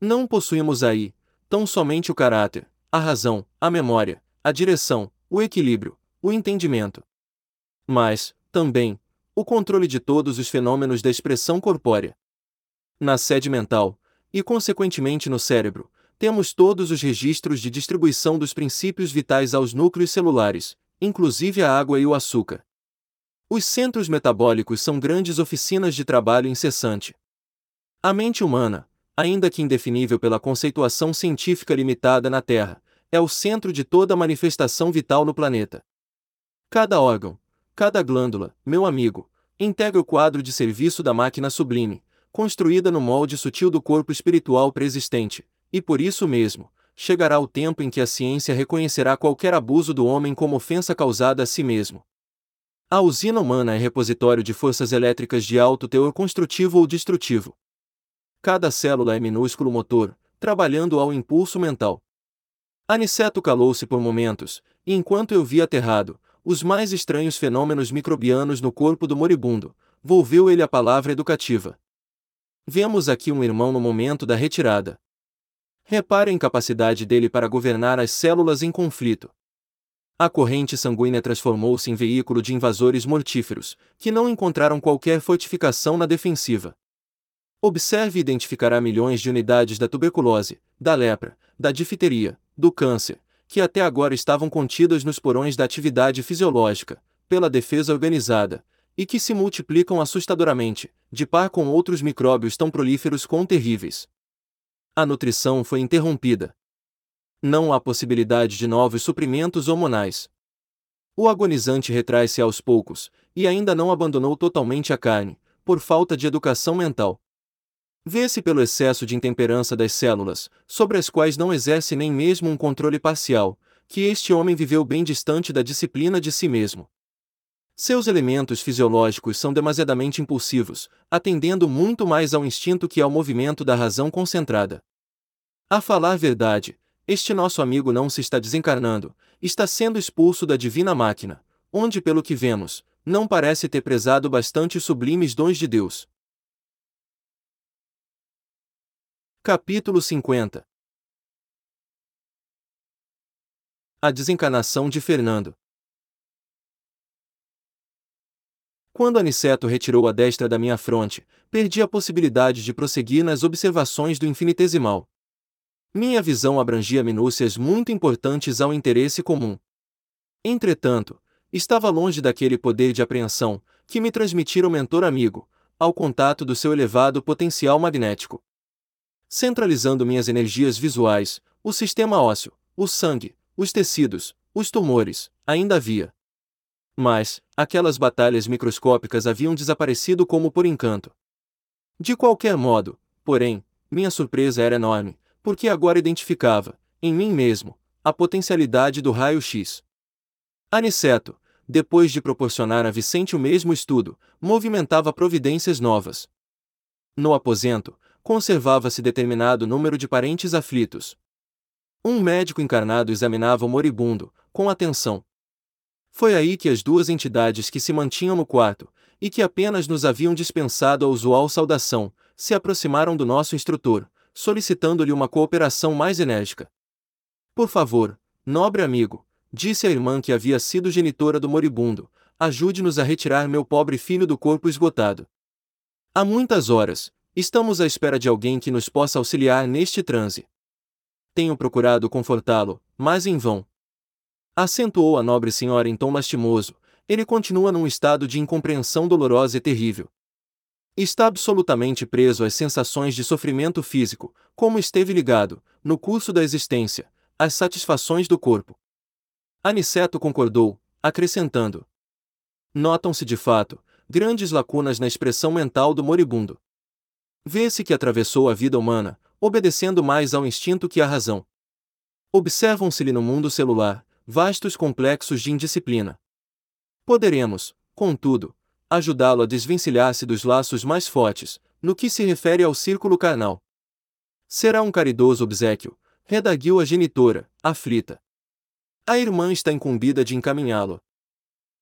Não possuímos aí, tão somente o caráter, a razão, a memória, a direção, o equilíbrio, o entendimento. Mas, também, o controle de todos os fenômenos da expressão corpórea. Na sede mental, e consequentemente no cérebro, temos todos os registros de distribuição dos princípios vitais aos núcleos celulares, inclusive a água e o açúcar. Os centros metabólicos são grandes oficinas de trabalho incessante. A mente humana, ainda que indefinível pela conceituação científica limitada na Terra, é o centro de toda manifestação vital no planeta. Cada órgão, cada glândula, meu amigo, integra o quadro de serviço da máquina sublime, construída no molde sutil do corpo espiritual preexistente, e por isso mesmo, chegará o tempo em que a ciência reconhecerá qualquer abuso do homem como ofensa causada a si mesmo. A usina humana é repositório de forças elétricas de alto teor construtivo ou destrutivo. Cada célula é minúsculo motor, trabalhando ao impulso mental. Aniceto calou-se por momentos, e enquanto eu via aterrado, os mais estranhos fenômenos microbianos no corpo do moribundo, volveu ele a palavra educativa. Vemos aqui um irmão no momento da retirada. Repare a incapacidade dele para governar as células em conflito. A corrente sanguínea transformou-se em veículo de invasores mortíferos, que não encontraram qualquer fortificação na defensiva. Observe e identificará milhões de unidades da tuberculose, da lepra, da difteria, do câncer, que até agora estavam contidas nos porões da atividade fisiológica, pela defesa organizada, e que se multiplicam assustadoramente, de par com outros micróbios tão prolíferos quão terríveis a nutrição foi interrompida. Não há possibilidade de novos suprimentos hormonais. O agonizante retrai-se aos poucos, e ainda não abandonou totalmente a carne, por falta de educação mental. Vê-se pelo excesso de intemperança das células, sobre as quais não exerce nem mesmo um controle parcial, que este homem viveu bem distante da disciplina de si mesmo. Seus elementos fisiológicos são demasiadamente impulsivos, atendendo muito mais ao instinto que ao movimento da razão concentrada. A falar verdade, este nosso amigo não se está desencarnando, está sendo expulso da divina máquina, onde, pelo que vemos, não parece ter prezado bastante os sublimes dons de Deus. Capítulo 50 A desencarnação de Fernando Quando Aniceto retirou a destra da minha fronte, perdi a possibilidade de prosseguir nas observações do infinitesimal. Minha visão abrangia minúcias muito importantes ao interesse comum. Entretanto, estava longe daquele poder de apreensão que me transmitira o mentor amigo, ao contato do seu elevado potencial magnético. Centralizando minhas energias visuais, o sistema ósseo, o sangue, os tecidos, os tumores, ainda havia, mas, aquelas batalhas microscópicas haviam desaparecido como por encanto. De qualquer modo, porém, minha surpresa era enorme, porque agora identificava, em mim mesmo, a potencialidade do raio-x. Aniceto, depois de proporcionar a Vicente o mesmo estudo, movimentava providências novas. No aposento, conservava-se determinado número de parentes aflitos. Um médico encarnado examinava o moribundo, com atenção, foi aí que as duas entidades que se mantinham no quarto, e que apenas nos haviam dispensado a usual saudação, se aproximaram do nosso instrutor, solicitando-lhe uma cooperação mais enérgica. Por favor, nobre amigo, disse a irmã que havia sido genitora do moribundo, ajude-nos a retirar meu pobre filho do corpo esgotado. Há muitas horas, estamos à espera de alguém que nos possa auxiliar neste transe. Tenho procurado confortá-lo, mas em vão, acentuou a nobre senhora em tom lastimoso, ele continua num estado de incompreensão dolorosa e terrível. Está absolutamente preso às sensações de sofrimento físico, como esteve ligado, no curso da existência, às satisfações do corpo. Aniceto concordou, acrescentando: Notam-se de fato, grandes lacunas na expressão mental do moribundo. Vê-se que atravessou a vida humana, obedecendo mais ao instinto que à razão. Observam-se-lhe no mundo celular, vastos complexos de indisciplina. Poderemos, contudo, ajudá-lo a desvencilhar-se dos laços mais fortes, no que se refere ao círculo carnal. Será um caridoso obsequio, redaguiu a genitora, aflita. A irmã está incumbida de encaminhá-lo.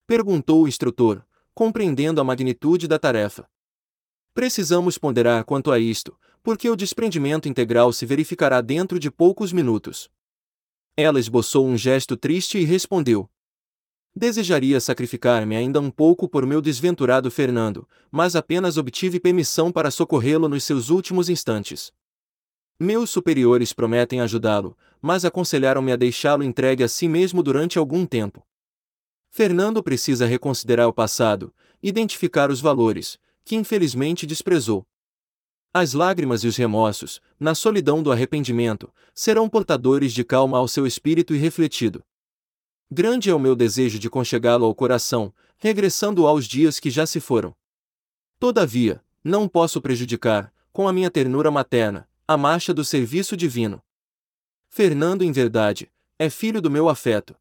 Perguntou o instrutor, compreendendo a magnitude da tarefa. Precisamos ponderar quanto a isto, porque o desprendimento integral se verificará dentro de poucos minutos. Ela esboçou um gesto triste e respondeu: Desejaria sacrificar-me ainda um pouco por meu desventurado Fernando, mas apenas obtive permissão para socorrê-lo nos seus últimos instantes. Meus superiores prometem ajudá-lo, mas aconselharam-me a deixá-lo entregue a si mesmo durante algum tempo. Fernando precisa reconsiderar o passado, identificar os valores, que infelizmente desprezou. As lágrimas e os remorsos, na solidão do arrependimento, serão portadores de calma ao seu espírito irrefletido. Grande é o meu desejo de conchegá-lo ao coração, regressando aos dias que já se foram. Todavia, não posso prejudicar, com a minha ternura materna, a marcha do serviço divino. Fernando, em verdade, é filho do meu afeto.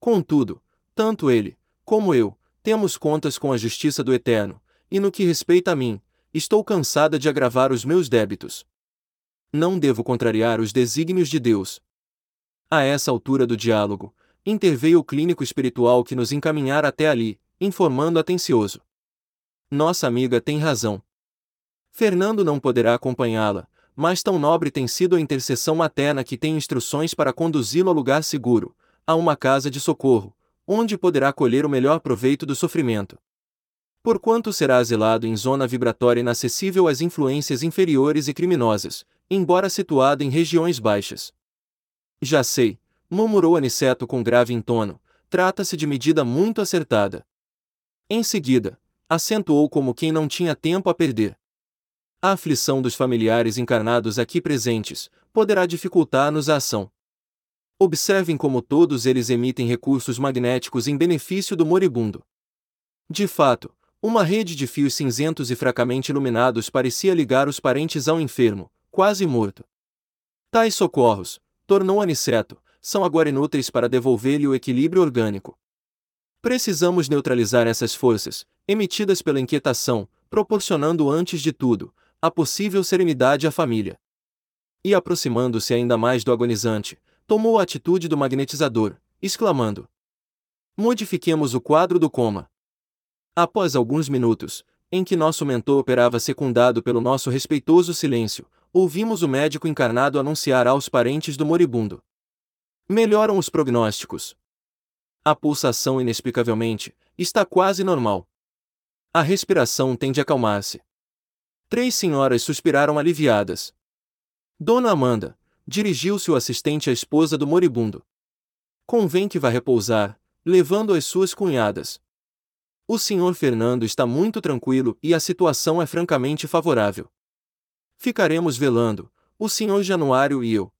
Contudo, tanto ele, como eu, temos contas com a justiça do Eterno, e no que respeita a mim, Estou cansada de agravar os meus débitos. Não devo contrariar os desígnios de Deus. A essa altura do diálogo, interveio o clínico espiritual que nos encaminhara até ali, informando atencioso. Nossa amiga tem razão. Fernando não poderá acompanhá-la, mas tão nobre tem sido a intercessão materna que tem instruções para conduzi-lo a lugar seguro, a uma casa de socorro, onde poderá colher o melhor proveito do sofrimento porquanto será asilado em zona vibratória inacessível às influências inferiores e criminosas, embora situado em regiões baixas. Já sei, murmurou Aniceto com grave entono, trata-se de medida muito acertada. Em seguida, acentuou como quem não tinha tempo a perder. A aflição dos familiares encarnados aqui presentes poderá dificultar-nos a ação. Observem como todos eles emitem recursos magnéticos em benefício do moribundo. De fato, uma rede de fios cinzentos e fracamente iluminados parecia ligar os parentes ao enfermo, quase morto. Tais socorros, tornou Aniceto, são agora inúteis para devolver-lhe o equilíbrio orgânico. Precisamos neutralizar essas forças, emitidas pela inquietação, proporcionando antes de tudo, a possível serenidade à família. E aproximando-se ainda mais do agonizante, tomou a atitude do magnetizador, exclamando: Modifiquemos o quadro do coma. Após alguns minutos, em que nosso mentor operava secundado pelo nosso respeitoso silêncio, ouvimos o médico encarnado anunciar aos parentes do moribundo. Melhoram os prognósticos. A pulsação, inexplicavelmente, está quase normal. A respiração tende a acalmar-se. Três senhoras suspiraram aliviadas. Dona Amanda, dirigiu-se o assistente à esposa do moribundo. Convém que vá repousar, levando as suas cunhadas. O Sr. Fernando está muito tranquilo e a situação é francamente favorável. Ficaremos velando, o Sr. Januário e eu.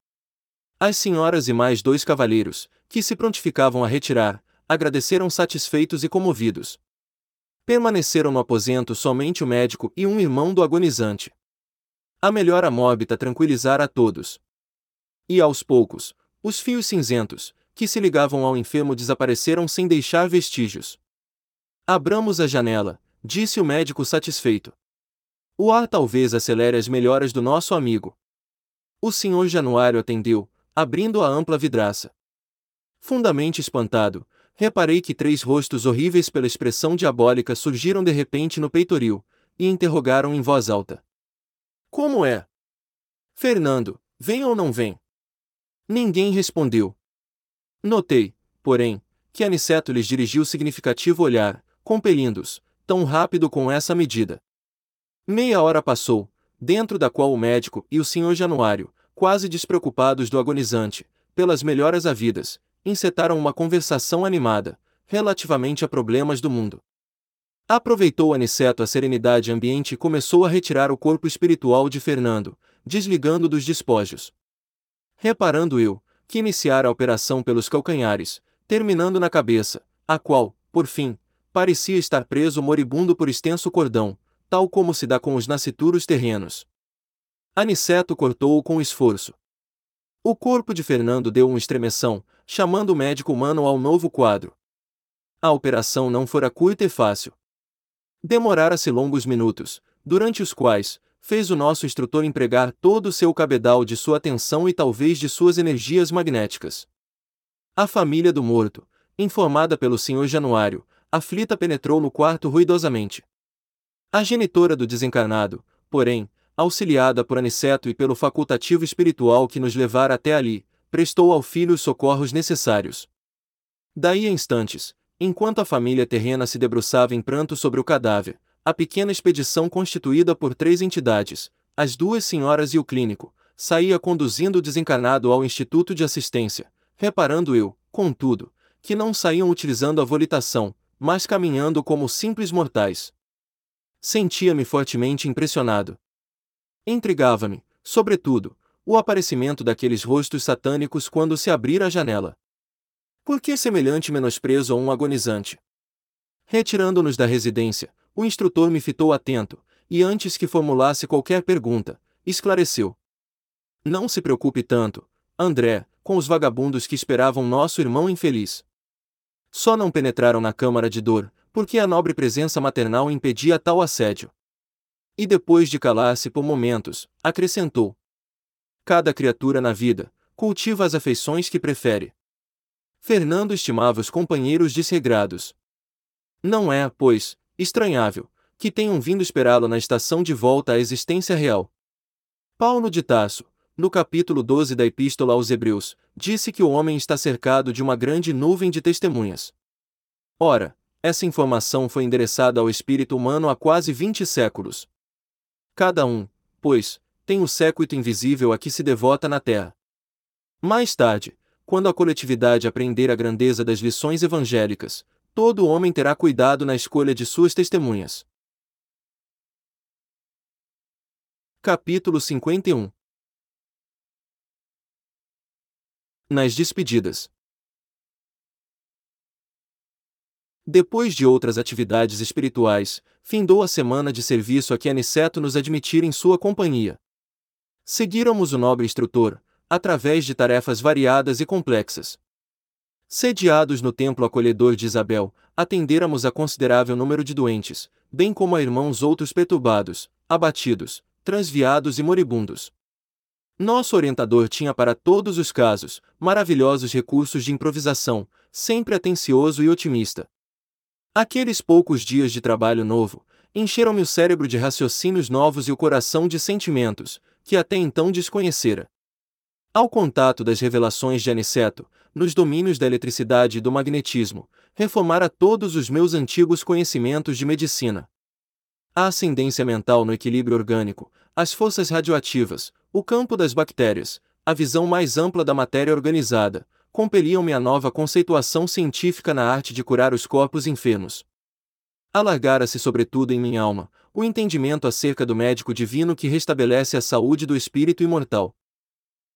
As senhoras e mais dois cavalheiros, que se prontificavam a retirar, agradeceram satisfeitos e comovidos. Permaneceram no aposento somente o médico e um irmão do agonizante. A melhora mórbita tranquilizara a todos. E aos poucos, os fios cinzentos, que se ligavam ao enfermo desapareceram sem deixar vestígios. Abramos a janela, disse o médico satisfeito. O ar talvez acelere as melhoras do nosso amigo. O senhor Januário atendeu, abrindo a ampla vidraça. Fundamente espantado, reparei que três rostos horríveis pela expressão diabólica surgiram de repente no peitoril, e interrogaram em voz alta. Como é? Fernando, vem ou não vem? Ninguém respondeu. Notei, porém, que Aniceto lhes dirigiu significativo olhar, compelindo-os, tão rápido com essa medida. Meia hora passou, dentro da qual o médico e o senhor Januário, quase despreocupados do agonizante, pelas melhoras havidas, encetaram uma conversação animada, relativamente a problemas do mundo. Aproveitou Aniceto a serenidade ambiente e começou a retirar o corpo espiritual de Fernando, desligando dos despojos. Reparando eu, que iniciara a operação pelos calcanhares, terminando na cabeça, a qual, por fim, parecia estar preso moribundo por extenso cordão, tal como se dá com os nascituros terrenos. Aniceto cortou-o com esforço. O corpo de Fernando deu um estremeção, chamando o médico humano ao novo quadro. A operação não fora curta e fácil. Demorara-se longos minutos, durante os quais, fez o nosso instrutor empregar todo o seu cabedal de sua atenção e talvez de suas energias magnéticas. A família do morto, informada pelo Sr. Januário, aflita penetrou no quarto ruidosamente. A genitora do desencarnado, porém, auxiliada por Aniceto e pelo facultativo espiritual que nos levara até ali, prestou ao filho os socorros necessários. Daí a instantes, enquanto a família terrena se debruçava em pranto sobre o cadáver, a pequena expedição constituída por três entidades, as duas senhoras e o clínico, saía conduzindo o desencarnado ao Instituto de Assistência, reparando eu, contudo, que não saíam utilizando a volitação, mas caminhando como simples mortais. Sentia-me fortemente impressionado. Intrigava-me, sobretudo, o aparecimento daqueles rostos satânicos quando se abrir a janela. Por que semelhante menosprezo a um agonizante? Retirando-nos da residência, o instrutor me fitou atento, e antes que formulasse qualquer pergunta, esclareceu. Não se preocupe tanto, André, com os vagabundos que esperavam nosso irmão infeliz. Só não penetraram na câmara de dor, porque a nobre presença maternal impedia tal assédio. E depois de calar-se por momentos, acrescentou: Cada criatura na vida cultiva as afeições que prefere. Fernando estimava os companheiros desregrados. Não é, pois, estranhável, que tenham vindo esperá-lo na estação de volta à existência real. Paulo de Tasso, no capítulo 12 da Epístola aos Hebreus, disse que o homem está cercado de uma grande nuvem de testemunhas. Ora, essa informação foi endereçada ao espírito humano há quase 20 séculos. Cada um, pois, tem o séquito invisível a que se devota na terra. Mais tarde, quando a coletividade aprender a grandeza das lições evangélicas, todo homem terá cuidado na escolha de suas testemunhas. Capítulo 51 Nas despedidas. Depois de outras atividades espirituais, findou a semana de serviço a que Aniceto nos admitir em sua companhia. Seguíramos o nobre instrutor, através de tarefas variadas e complexas. Sediados no templo acolhedor de Isabel, atendêramos a considerável número de doentes, bem como a irmãos outros perturbados, abatidos, transviados e moribundos. Nosso orientador tinha para todos os casos maravilhosos recursos de improvisação, sempre atencioso e otimista. Aqueles poucos dias de trabalho novo encheram-me o cérebro de raciocínios novos e o coração de sentimentos que até então desconhecera. Ao contato das revelações de Aniceto, nos domínios da eletricidade e do magnetismo, reformara todos os meus antigos conhecimentos de medicina. A ascendência mental no equilíbrio orgânico, as forças radioativas, o campo das bactérias, a visão mais ampla da matéria organizada, compeliam-me a nova conceituação científica na arte de curar os corpos enfermos. Alargara-se sobretudo em minha alma, o entendimento acerca do médico divino que restabelece a saúde do espírito imortal.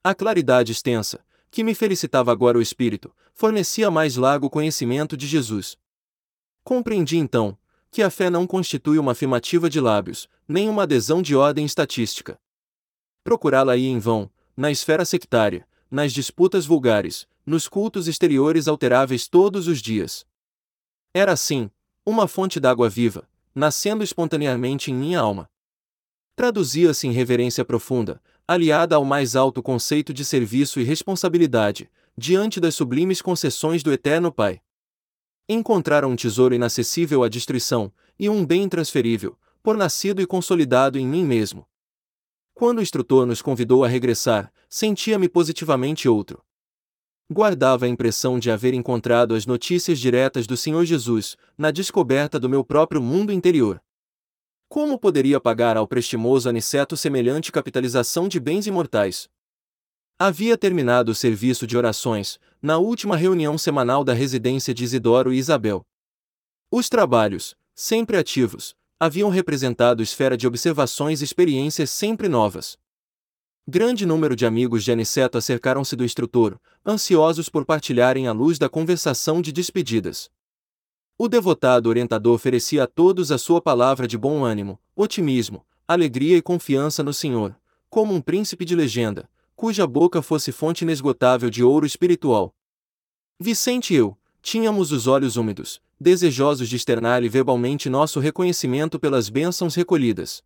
A claridade extensa, que me felicitava agora o espírito, fornecia mais largo conhecimento de Jesus. Compreendi então, que a fé não constitui uma afirmativa de lábios, nem uma adesão de ordem estatística. Procurá-la ia em vão, na esfera sectária, nas disputas vulgares, nos cultos exteriores alteráveis todos os dias. Era assim, uma fonte d'água viva, nascendo espontaneamente em minha alma. Traduzia-se em reverência profunda, aliada ao mais alto conceito de serviço e responsabilidade, diante das sublimes concessões do Eterno Pai. Encontraram um tesouro inacessível à destruição, e um bem intransferível, por nascido e consolidado em mim mesmo. Quando o instrutor nos convidou a regressar, sentia-me positivamente outro. Guardava a impressão de haver encontrado as notícias diretas do Senhor Jesus, na descoberta do meu próprio mundo interior. Como poderia pagar ao prestimoso Aniceto semelhante capitalização de bens imortais? Havia terminado o serviço de orações, na última reunião semanal da residência de Isidoro e Isabel. Os trabalhos, sempre ativos, haviam representado esfera de observações e experiências sempre novas. Grande número de amigos de Aniceto acercaram-se do instrutor, ansiosos por partilharem a luz da conversação de despedidas. O devotado orientador oferecia a todos a sua palavra de bom ânimo, otimismo, alegria e confiança no Senhor, como um príncipe de legenda, cuja boca fosse fonte inesgotável de ouro espiritual. Vicente e eu, tínhamos os olhos úmidos, desejosos de externar-lhe verbalmente nosso reconhecimento pelas bênçãos recolhidas.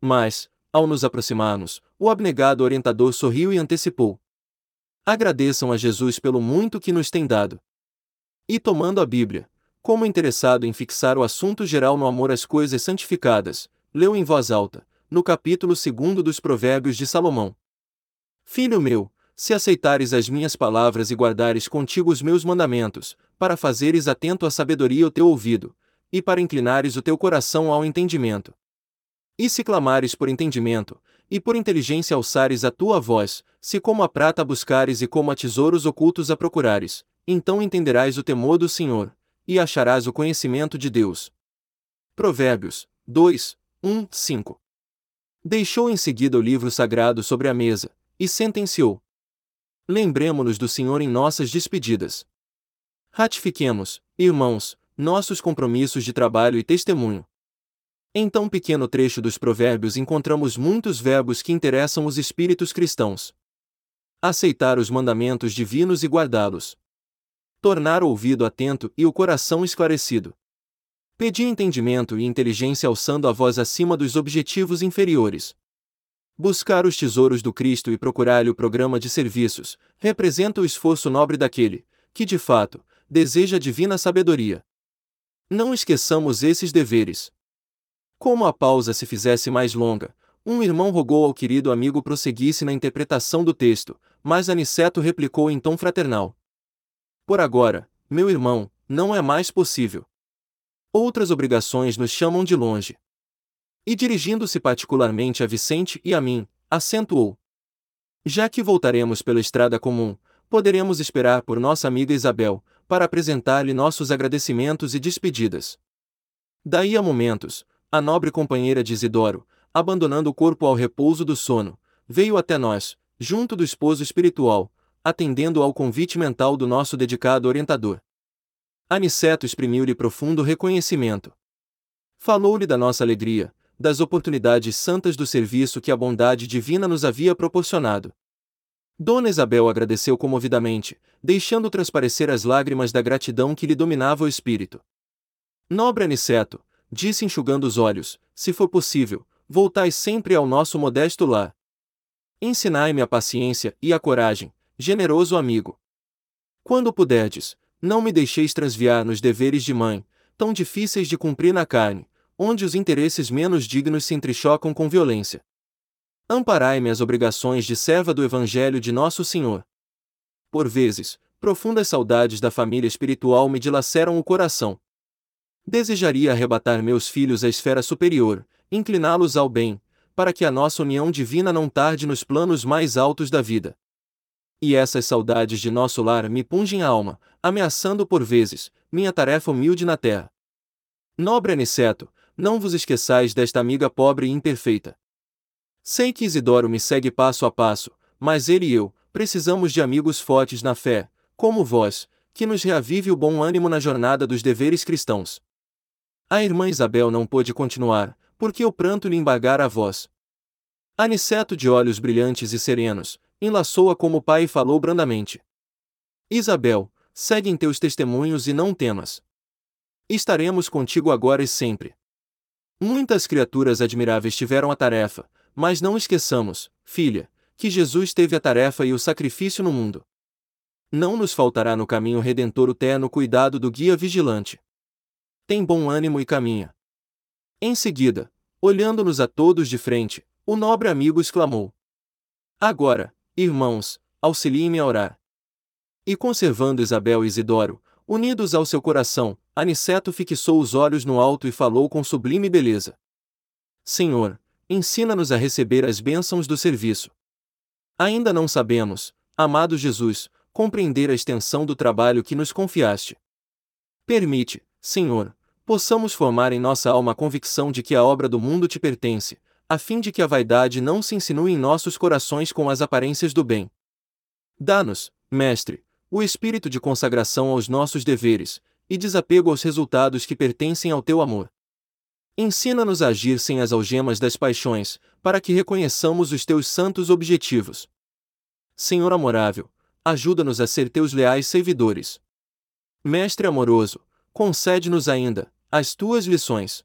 Mas, ao nos aproximarmos, o abnegado orientador sorriu e antecipou. Agradeçam a Jesus pelo muito que nos tem dado. E tomando a Bíblia, como interessado em fixar o assunto geral no amor às coisas santificadas, leu em voz alta: no capítulo 2 dos Provérbios de Salomão. Filho meu, se aceitares as minhas palavras e guardares contigo os meus mandamentos, para fazeres atento à sabedoria o teu ouvido, e para inclinares o teu coração ao entendimento. E se clamares por entendimento, e por inteligência alçares a tua voz, se como a prata buscares e como a tesouros ocultos a procurares, então entenderás o temor do Senhor, e acharás o conhecimento de Deus. Provérbios 2, 1, 5 Deixou em seguida o livro sagrado sobre a mesa, e sentenciou: Lembremo-nos do Senhor em nossas despedidas. Ratifiquemos, irmãos, nossos compromissos de trabalho e testemunho. Em tão pequeno trecho dos Provérbios encontramos muitos verbos que interessam os espíritos cristãos. Aceitar os mandamentos divinos e guardá-los. Tornar o ouvido atento e o coração esclarecido. Pedir entendimento e inteligência alçando a voz acima dos objetivos inferiores. Buscar os tesouros do Cristo e procurar-lhe o programa de serviços, representa o esforço nobre daquele, que de fato, deseja divina sabedoria. Não esqueçamos esses deveres. Como a pausa se fizesse mais longa, um irmão rogou ao querido amigo prosseguisse na interpretação do texto, mas Aniceto replicou em tom fraternal: Por agora, meu irmão, não é mais possível. Outras obrigações nos chamam de longe. E dirigindo-se particularmente a Vicente e a mim, acentuou: Já que voltaremos pela estrada comum, poderemos esperar por nossa amiga Isabel, para apresentar-lhe nossos agradecimentos e despedidas. Daí a momentos, a nobre companheira de Isidoro, abandonando o corpo ao repouso do sono, veio até nós, junto do esposo espiritual, atendendo ao convite mental do nosso dedicado orientador. Aniceto exprimiu-lhe profundo reconhecimento. Falou-lhe da nossa alegria, das oportunidades santas do serviço que a bondade divina nos havia proporcionado. Dona Isabel agradeceu comovidamente, deixando transparecer as lágrimas da gratidão que lhe dominava o espírito. Nobre Aniceto, disse enxugando os olhos: Se for possível, voltai sempre ao nosso modesto lar. Ensinai-me a paciência e a coragem, generoso amigo. Quando puderdes, não me deixeis transviar nos deveres de mãe, tão difíceis de cumprir na carne, onde os interesses menos dignos se entrechocam com violência. Amparai-me as obrigações de serva do Evangelho de Nosso Senhor. Por vezes, profundas saudades da família espiritual me dilaceram o coração. Desejaria arrebatar meus filhos à esfera superior, incliná-los ao bem, para que a nossa união divina não tarde nos planos mais altos da vida. E essas saudades de nosso lar me pungem a alma, ameaçando por vezes, minha tarefa humilde na terra. Nobre Aniceto, não vos esqueçais desta amiga pobre e imperfeita. Sei que Isidoro me segue passo a passo, mas ele e eu, precisamos de amigos fortes na fé, como vós, que nos reavive o bom ânimo na jornada dos deveres cristãos. A irmã Isabel não pôde continuar, porque o pranto lhe embargara a voz. Aniceto, de olhos brilhantes e serenos, enlaçou-a como o pai e falou brandamente: Isabel, segue em teus testemunhos e não temas. Estaremos contigo agora e sempre. Muitas criaturas admiráveis tiveram a tarefa, mas não esqueçamos, filha, que Jesus teve a tarefa e o sacrifício no mundo. Não nos faltará no caminho redentor o terno cuidado do guia vigilante tem bom ânimo e caminha. Em seguida, olhando-nos a todos de frente, o nobre amigo exclamou: Agora, irmãos, auxiliem-me a orar. E conservando Isabel e Isidoro, unidos ao seu coração, Aniceto fixou os olhos no alto e falou com sublime beleza: Senhor, ensina-nos a receber as bênçãos do serviço. Ainda não sabemos, amado Jesus, compreender a extensão do trabalho que nos confiaste. Permite, Senhor, possamos formar em nossa alma a convicção de que a obra do mundo te pertence, a fim de que a vaidade não se insinue em nossos corações com as aparências do bem. Dá-nos, Mestre, o espírito de consagração aos nossos deveres, e desapego aos resultados que pertencem ao teu amor. Ensina-nos a agir sem as algemas das paixões, para que reconheçamos os teus santos objetivos. Senhor amorável, ajuda-nos a ser teus leais servidores. Mestre amoroso, concede-nos ainda as tuas lições.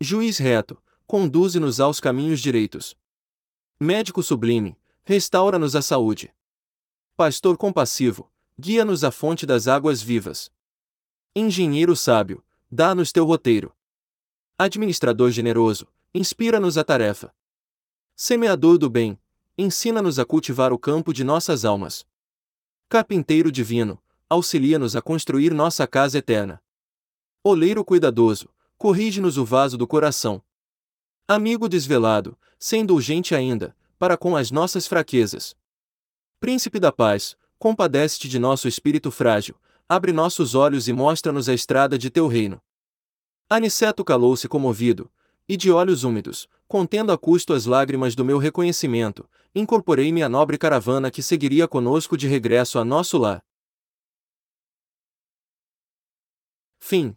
Juiz reto, conduze-nos aos caminhos direitos. Médico sublime, restaura-nos a saúde. Pastor compassivo, guia-nos à fonte das águas vivas. Engenheiro sábio, dá-nos teu roteiro. Administrador generoso, inspira-nos a tarefa. Semeador do bem, ensina-nos a cultivar o campo de nossas almas. Carpinteiro divino, auxilia-nos a construir nossa casa eterna. Oleiro cuidadoso, corrige-nos o vaso do coração. Amigo desvelado, sem indulgente ainda, para com as nossas fraquezas. Príncipe da paz, compadece-te de nosso espírito frágil, abre nossos olhos e mostra-nos a estrada de teu reino. Aniceto calou-se comovido, e de olhos úmidos, contendo a custo as lágrimas do meu reconhecimento, incorporei-me à nobre caravana que seguiria conosco de regresso a nosso lar. Fim.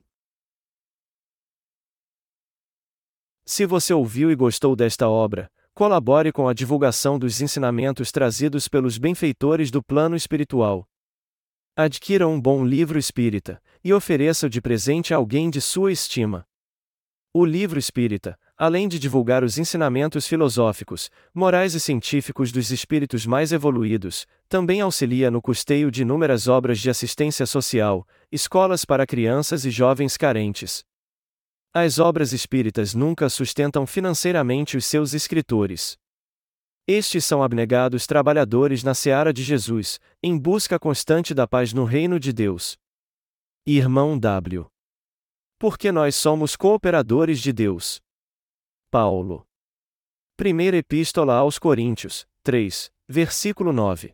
Se você ouviu e gostou desta obra, colabore com a divulgação dos ensinamentos trazidos pelos benfeitores do plano espiritual. Adquira um bom livro espírita e ofereça-o de presente a alguém de sua estima. O livro espírita, além de divulgar os ensinamentos filosóficos, morais e científicos dos espíritos mais evoluídos, também auxilia no custeio de inúmeras obras de assistência social, escolas para crianças e jovens carentes. As obras espíritas nunca sustentam financeiramente os seus escritores. Estes são abnegados trabalhadores na seara de Jesus, em busca constante da paz no reino de Deus. Irmão W. Porque nós somos cooperadores de Deus. Paulo. Primeira Epístola aos Coríntios, 3, versículo 9.